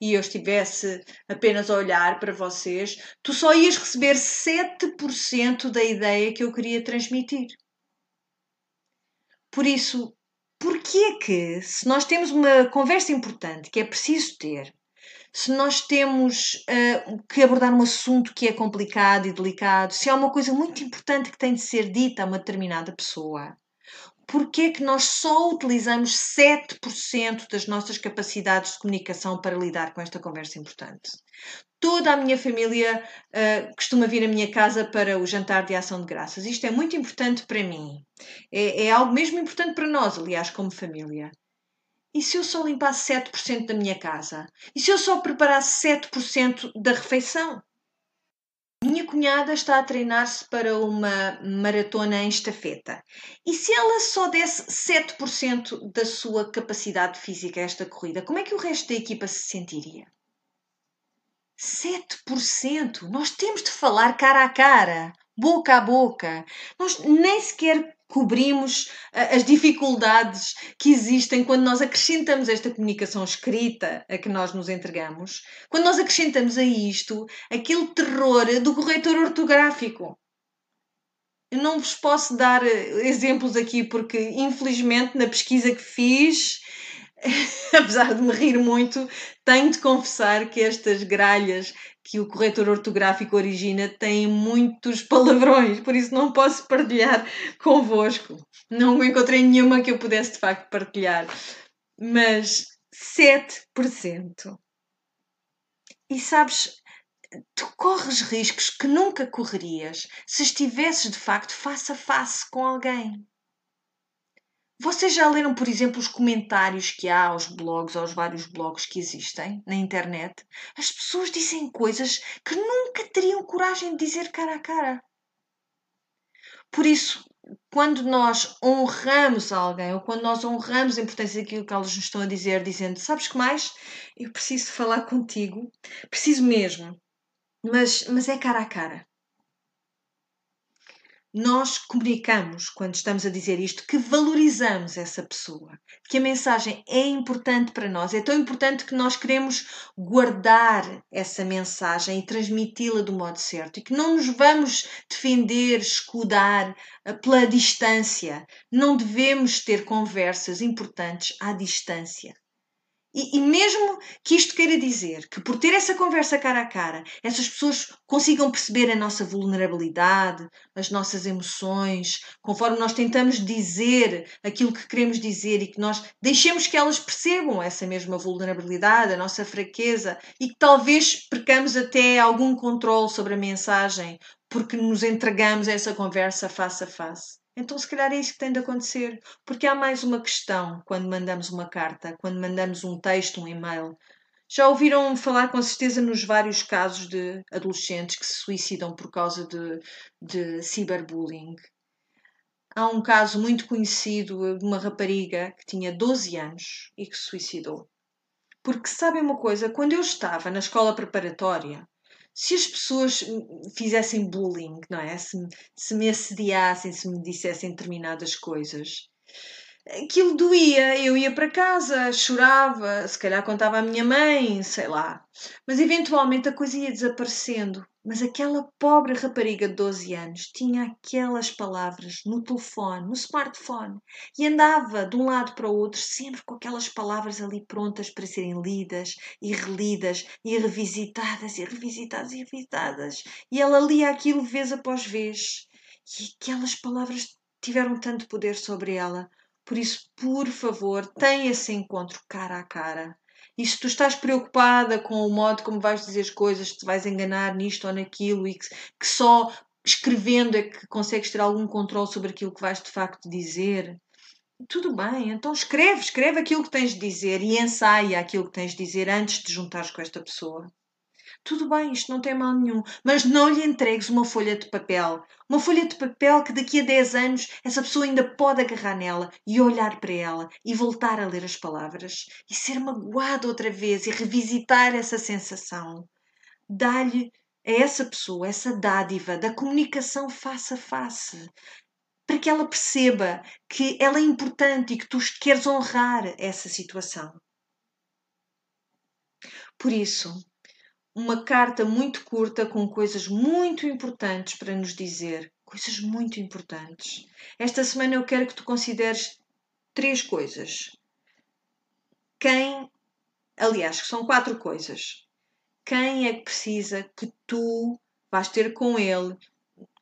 e eu estivesse apenas a olhar para vocês, tu só ias receber 7% da ideia que eu queria transmitir. Por isso, Porquê que, se nós temos uma conversa importante que é preciso ter, se nós temos uh, que abordar um assunto que é complicado e delicado, se há uma coisa muito importante que tem de ser dita a uma determinada pessoa, porquê que nós só utilizamos 7% das nossas capacidades de comunicação para lidar com esta conversa importante? Toda a minha família uh, costuma vir à minha casa para o jantar de ação de graças. Isto é muito importante para mim. É, é algo mesmo importante para nós, aliás, como família. E se eu só limpasse 7% da minha casa? E se eu só preparasse 7% da refeição? Minha cunhada está a treinar-se para uma maratona em estafeta. E se ela só desse 7% da sua capacidade física a esta corrida, como é que o resto da equipa se sentiria? 7%. Nós temos de falar cara a cara, boca a boca. Nós nem sequer cobrimos uh, as dificuldades que existem quando nós acrescentamos esta comunicação escrita a que nós nos entregamos, quando nós acrescentamos a isto aquele terror do corretor ortográfico. Eu não vos posso dar eh, exemplos aqui porque, infelizmente, na pesquisa que fiz, apesar de me rir muito, tenho de confessar que estas gralhas que o corretor ortográfico origina têm muitos palavrões, por isso não posso partilhar convosco. Não encontrei nenhuma que eu pudesse de facto partilhar, mas 7%. E sabes, tu corres riscos que nunca correrias se estivesses de facto face a face com alguém. Vocês já leram, por exemplo, os comentários que há aos blogs, aos vários blogs que existem na internet? As pessoas dizem coisas que nunca teriam coragem de dizer cara a cara. Por isso, quando nós honramos alguém ou quando nós honramos a importância daquilo que elas nos estão a dizer, dizendo: Sabes que mais? Eu preciso falar contigo, preciso mesmo. mas, mas é cara a cara. Nós comunicamos, quando estamos a dizer isto, que valorizamos essa pessoa, que a mensagem é importante para nós, é tão importante que nós queremos guardar essa mensagem e transmiti-la do modo certo e que não nos vamos defender, escudar eh, pela distância. Não devemos ter conversas importantes à distância. E, e, mesmo que isto queira dizer que por ter essa conversa cara a cara, essas pessoas consigam perceber a nossa vulnerabilidade, as nossas emoções, conforme nós tentamos dizer aquilo que queremos dizer e que nós deixemos que elas percebam essa mesma vulnerabilidade, a nossa fraqueza e que talvez percamos até algum controle sobre a mensagem porque nos entregamos a essa conversa face a face. Então, se calhar é isso que tem de acontecer, porque há mais uma questão quando mandamos uma carta, quando mandamos um texto, um e-mail. Já ouviram falar com certeza nos vários casos de adolescentes que se suicidam por causa de, de ciberbullying. Há um caso muito conhecido de uma rapariga que tinha 12 anos e que se suicidou. Porque sabem uma coisa, quando eu estava na escola preparatória, se as pessoas fizessem bullying, não é? Se, se me assediassem, se me dissessem determinadas coisas, aquilo doía. Eu ia para casa, chorava, se calhar contava à minha mãe, sei lá. Mas eventualmente a coisa ia desaparecendo. Mas aquela pobre rapariga de 12 anos tinha aquelas palavras no telefone, no smartphone, e andava de um lado para o outro sempre com aquelas palavras ali prontas para serem lidas e relidas e revisitadas e revisitadas e revisitadas. E ela lia aquilo vez após vez. E aquelas palavras tiveram tanto poder sobre ela. Por isso, por favor, tenha esse encontro cara a cara e se tu estás preocupada com o modo como vais dizer as coisas, te vais enganar nisto ou naquilo e que, que só escrevendo é que consegues ter algum controle sobre aquilo que vais de facto dizer, tudo bem, então escreve, escreve aquilo que tens de dizer e ensaia aquilo que tens de dizer antes de juntares com esta pessoa. Tudo bem, isto não tem mal nenhum, mas não lhe entregues uma folha de papel. Uma folha de papel que daqui a 10 anos essa pessoa ainda pode agarrar nela e olhar para ela e voltar a ler as palavras e ser magoado outra vez e revisitar essa sensação. Dá-lhe a essa pessoa essa dádiva da comunicação face a face para que ela perceba que ela é importante e que tu queres honrar essa situação. Por isso, uma carta muito curta com coisas muito importantes para nos dizer. Coisas muito importantes. Esta semana eu quero que tu consideres três coisas. Quem, aliás, que são quatro coisas. Quem é que precisa que tu vais ter com ele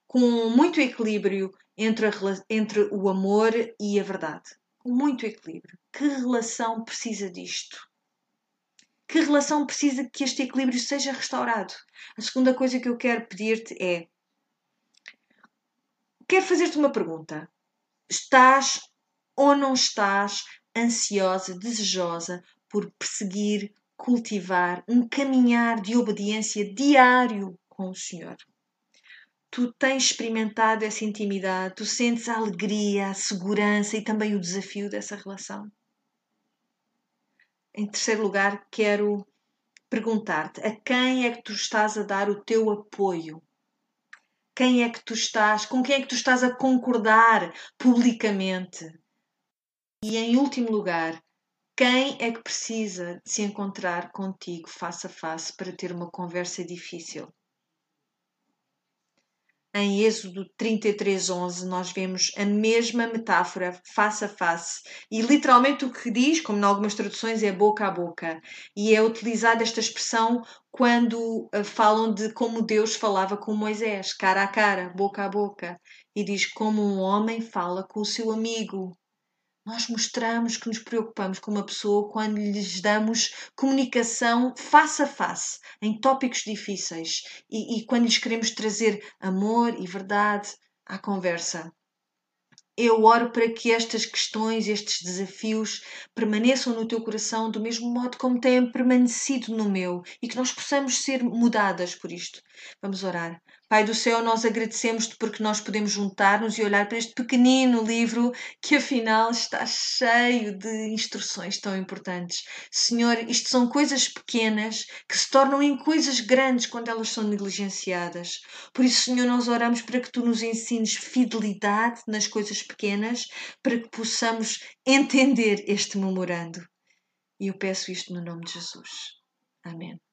com muito equilíbrio entre, a, entre o amor e a verdade? Com muito equilíbrio. Que relação precisa disto? Que relação precisa que este equilíbrio seja restaurado? A segunda coisa que eu quero pedir-te é: quero fazer-te uma pergunta. Estás ou não estás ansiosa, desejosa por perseguir, cultivar um caminhar de obediência diário com o Senhor? Tu tens experimentado essa intimidade, tu sentes a alegria, a segurança e também o desafio dessa relação? Em terceiro lugar, quero perguntar-te a quem é que tu estás a dar o teu apoio? Quem é que tu estás, com quem é que tu estás a concordar publicamente? E em último lugar, quem é que precisa de se encontrar contigo face a face para ter uma conversa difícil? Em Êxodo 33:11 nós vemos a mesma metáfora face a face. E literalmente o que diz, como em algumas traduções é boca a boca, e é utilizada esta expressão quando uh, falam de como Deus falava com Moisés, cara a cara, boca a boca, e diz como um homem fala com o seu amigo. Nós mostramos que nos preocupamos com uma pessoa quando lhes damos comunicação face a face, em tópicos difíceis, e, e quando lhes queremos trazer amor e verdade à conversa. Eu oro para que estas questões, estes desafios permaneçam no teu coração do mesmo modo como têm permanecido no meu e que nós possamos ser mudadas por isto. Vamos orar. Pai do céu, nós agradecemos-te porque nós podemos juntar-nos e olhar para este pequenino livro que afinal está cheio de instruções tão importantes. Senhor, isto são coisas pequenas que se tornam em coisas grandes quando elas são negligenciadas. Por isso, Senhor, nós oramos para que tu nos ensines fidelidade nas coisas pequenas, para que possamos entender este memorando. E eu peço isto no nome de Jesus. Amém.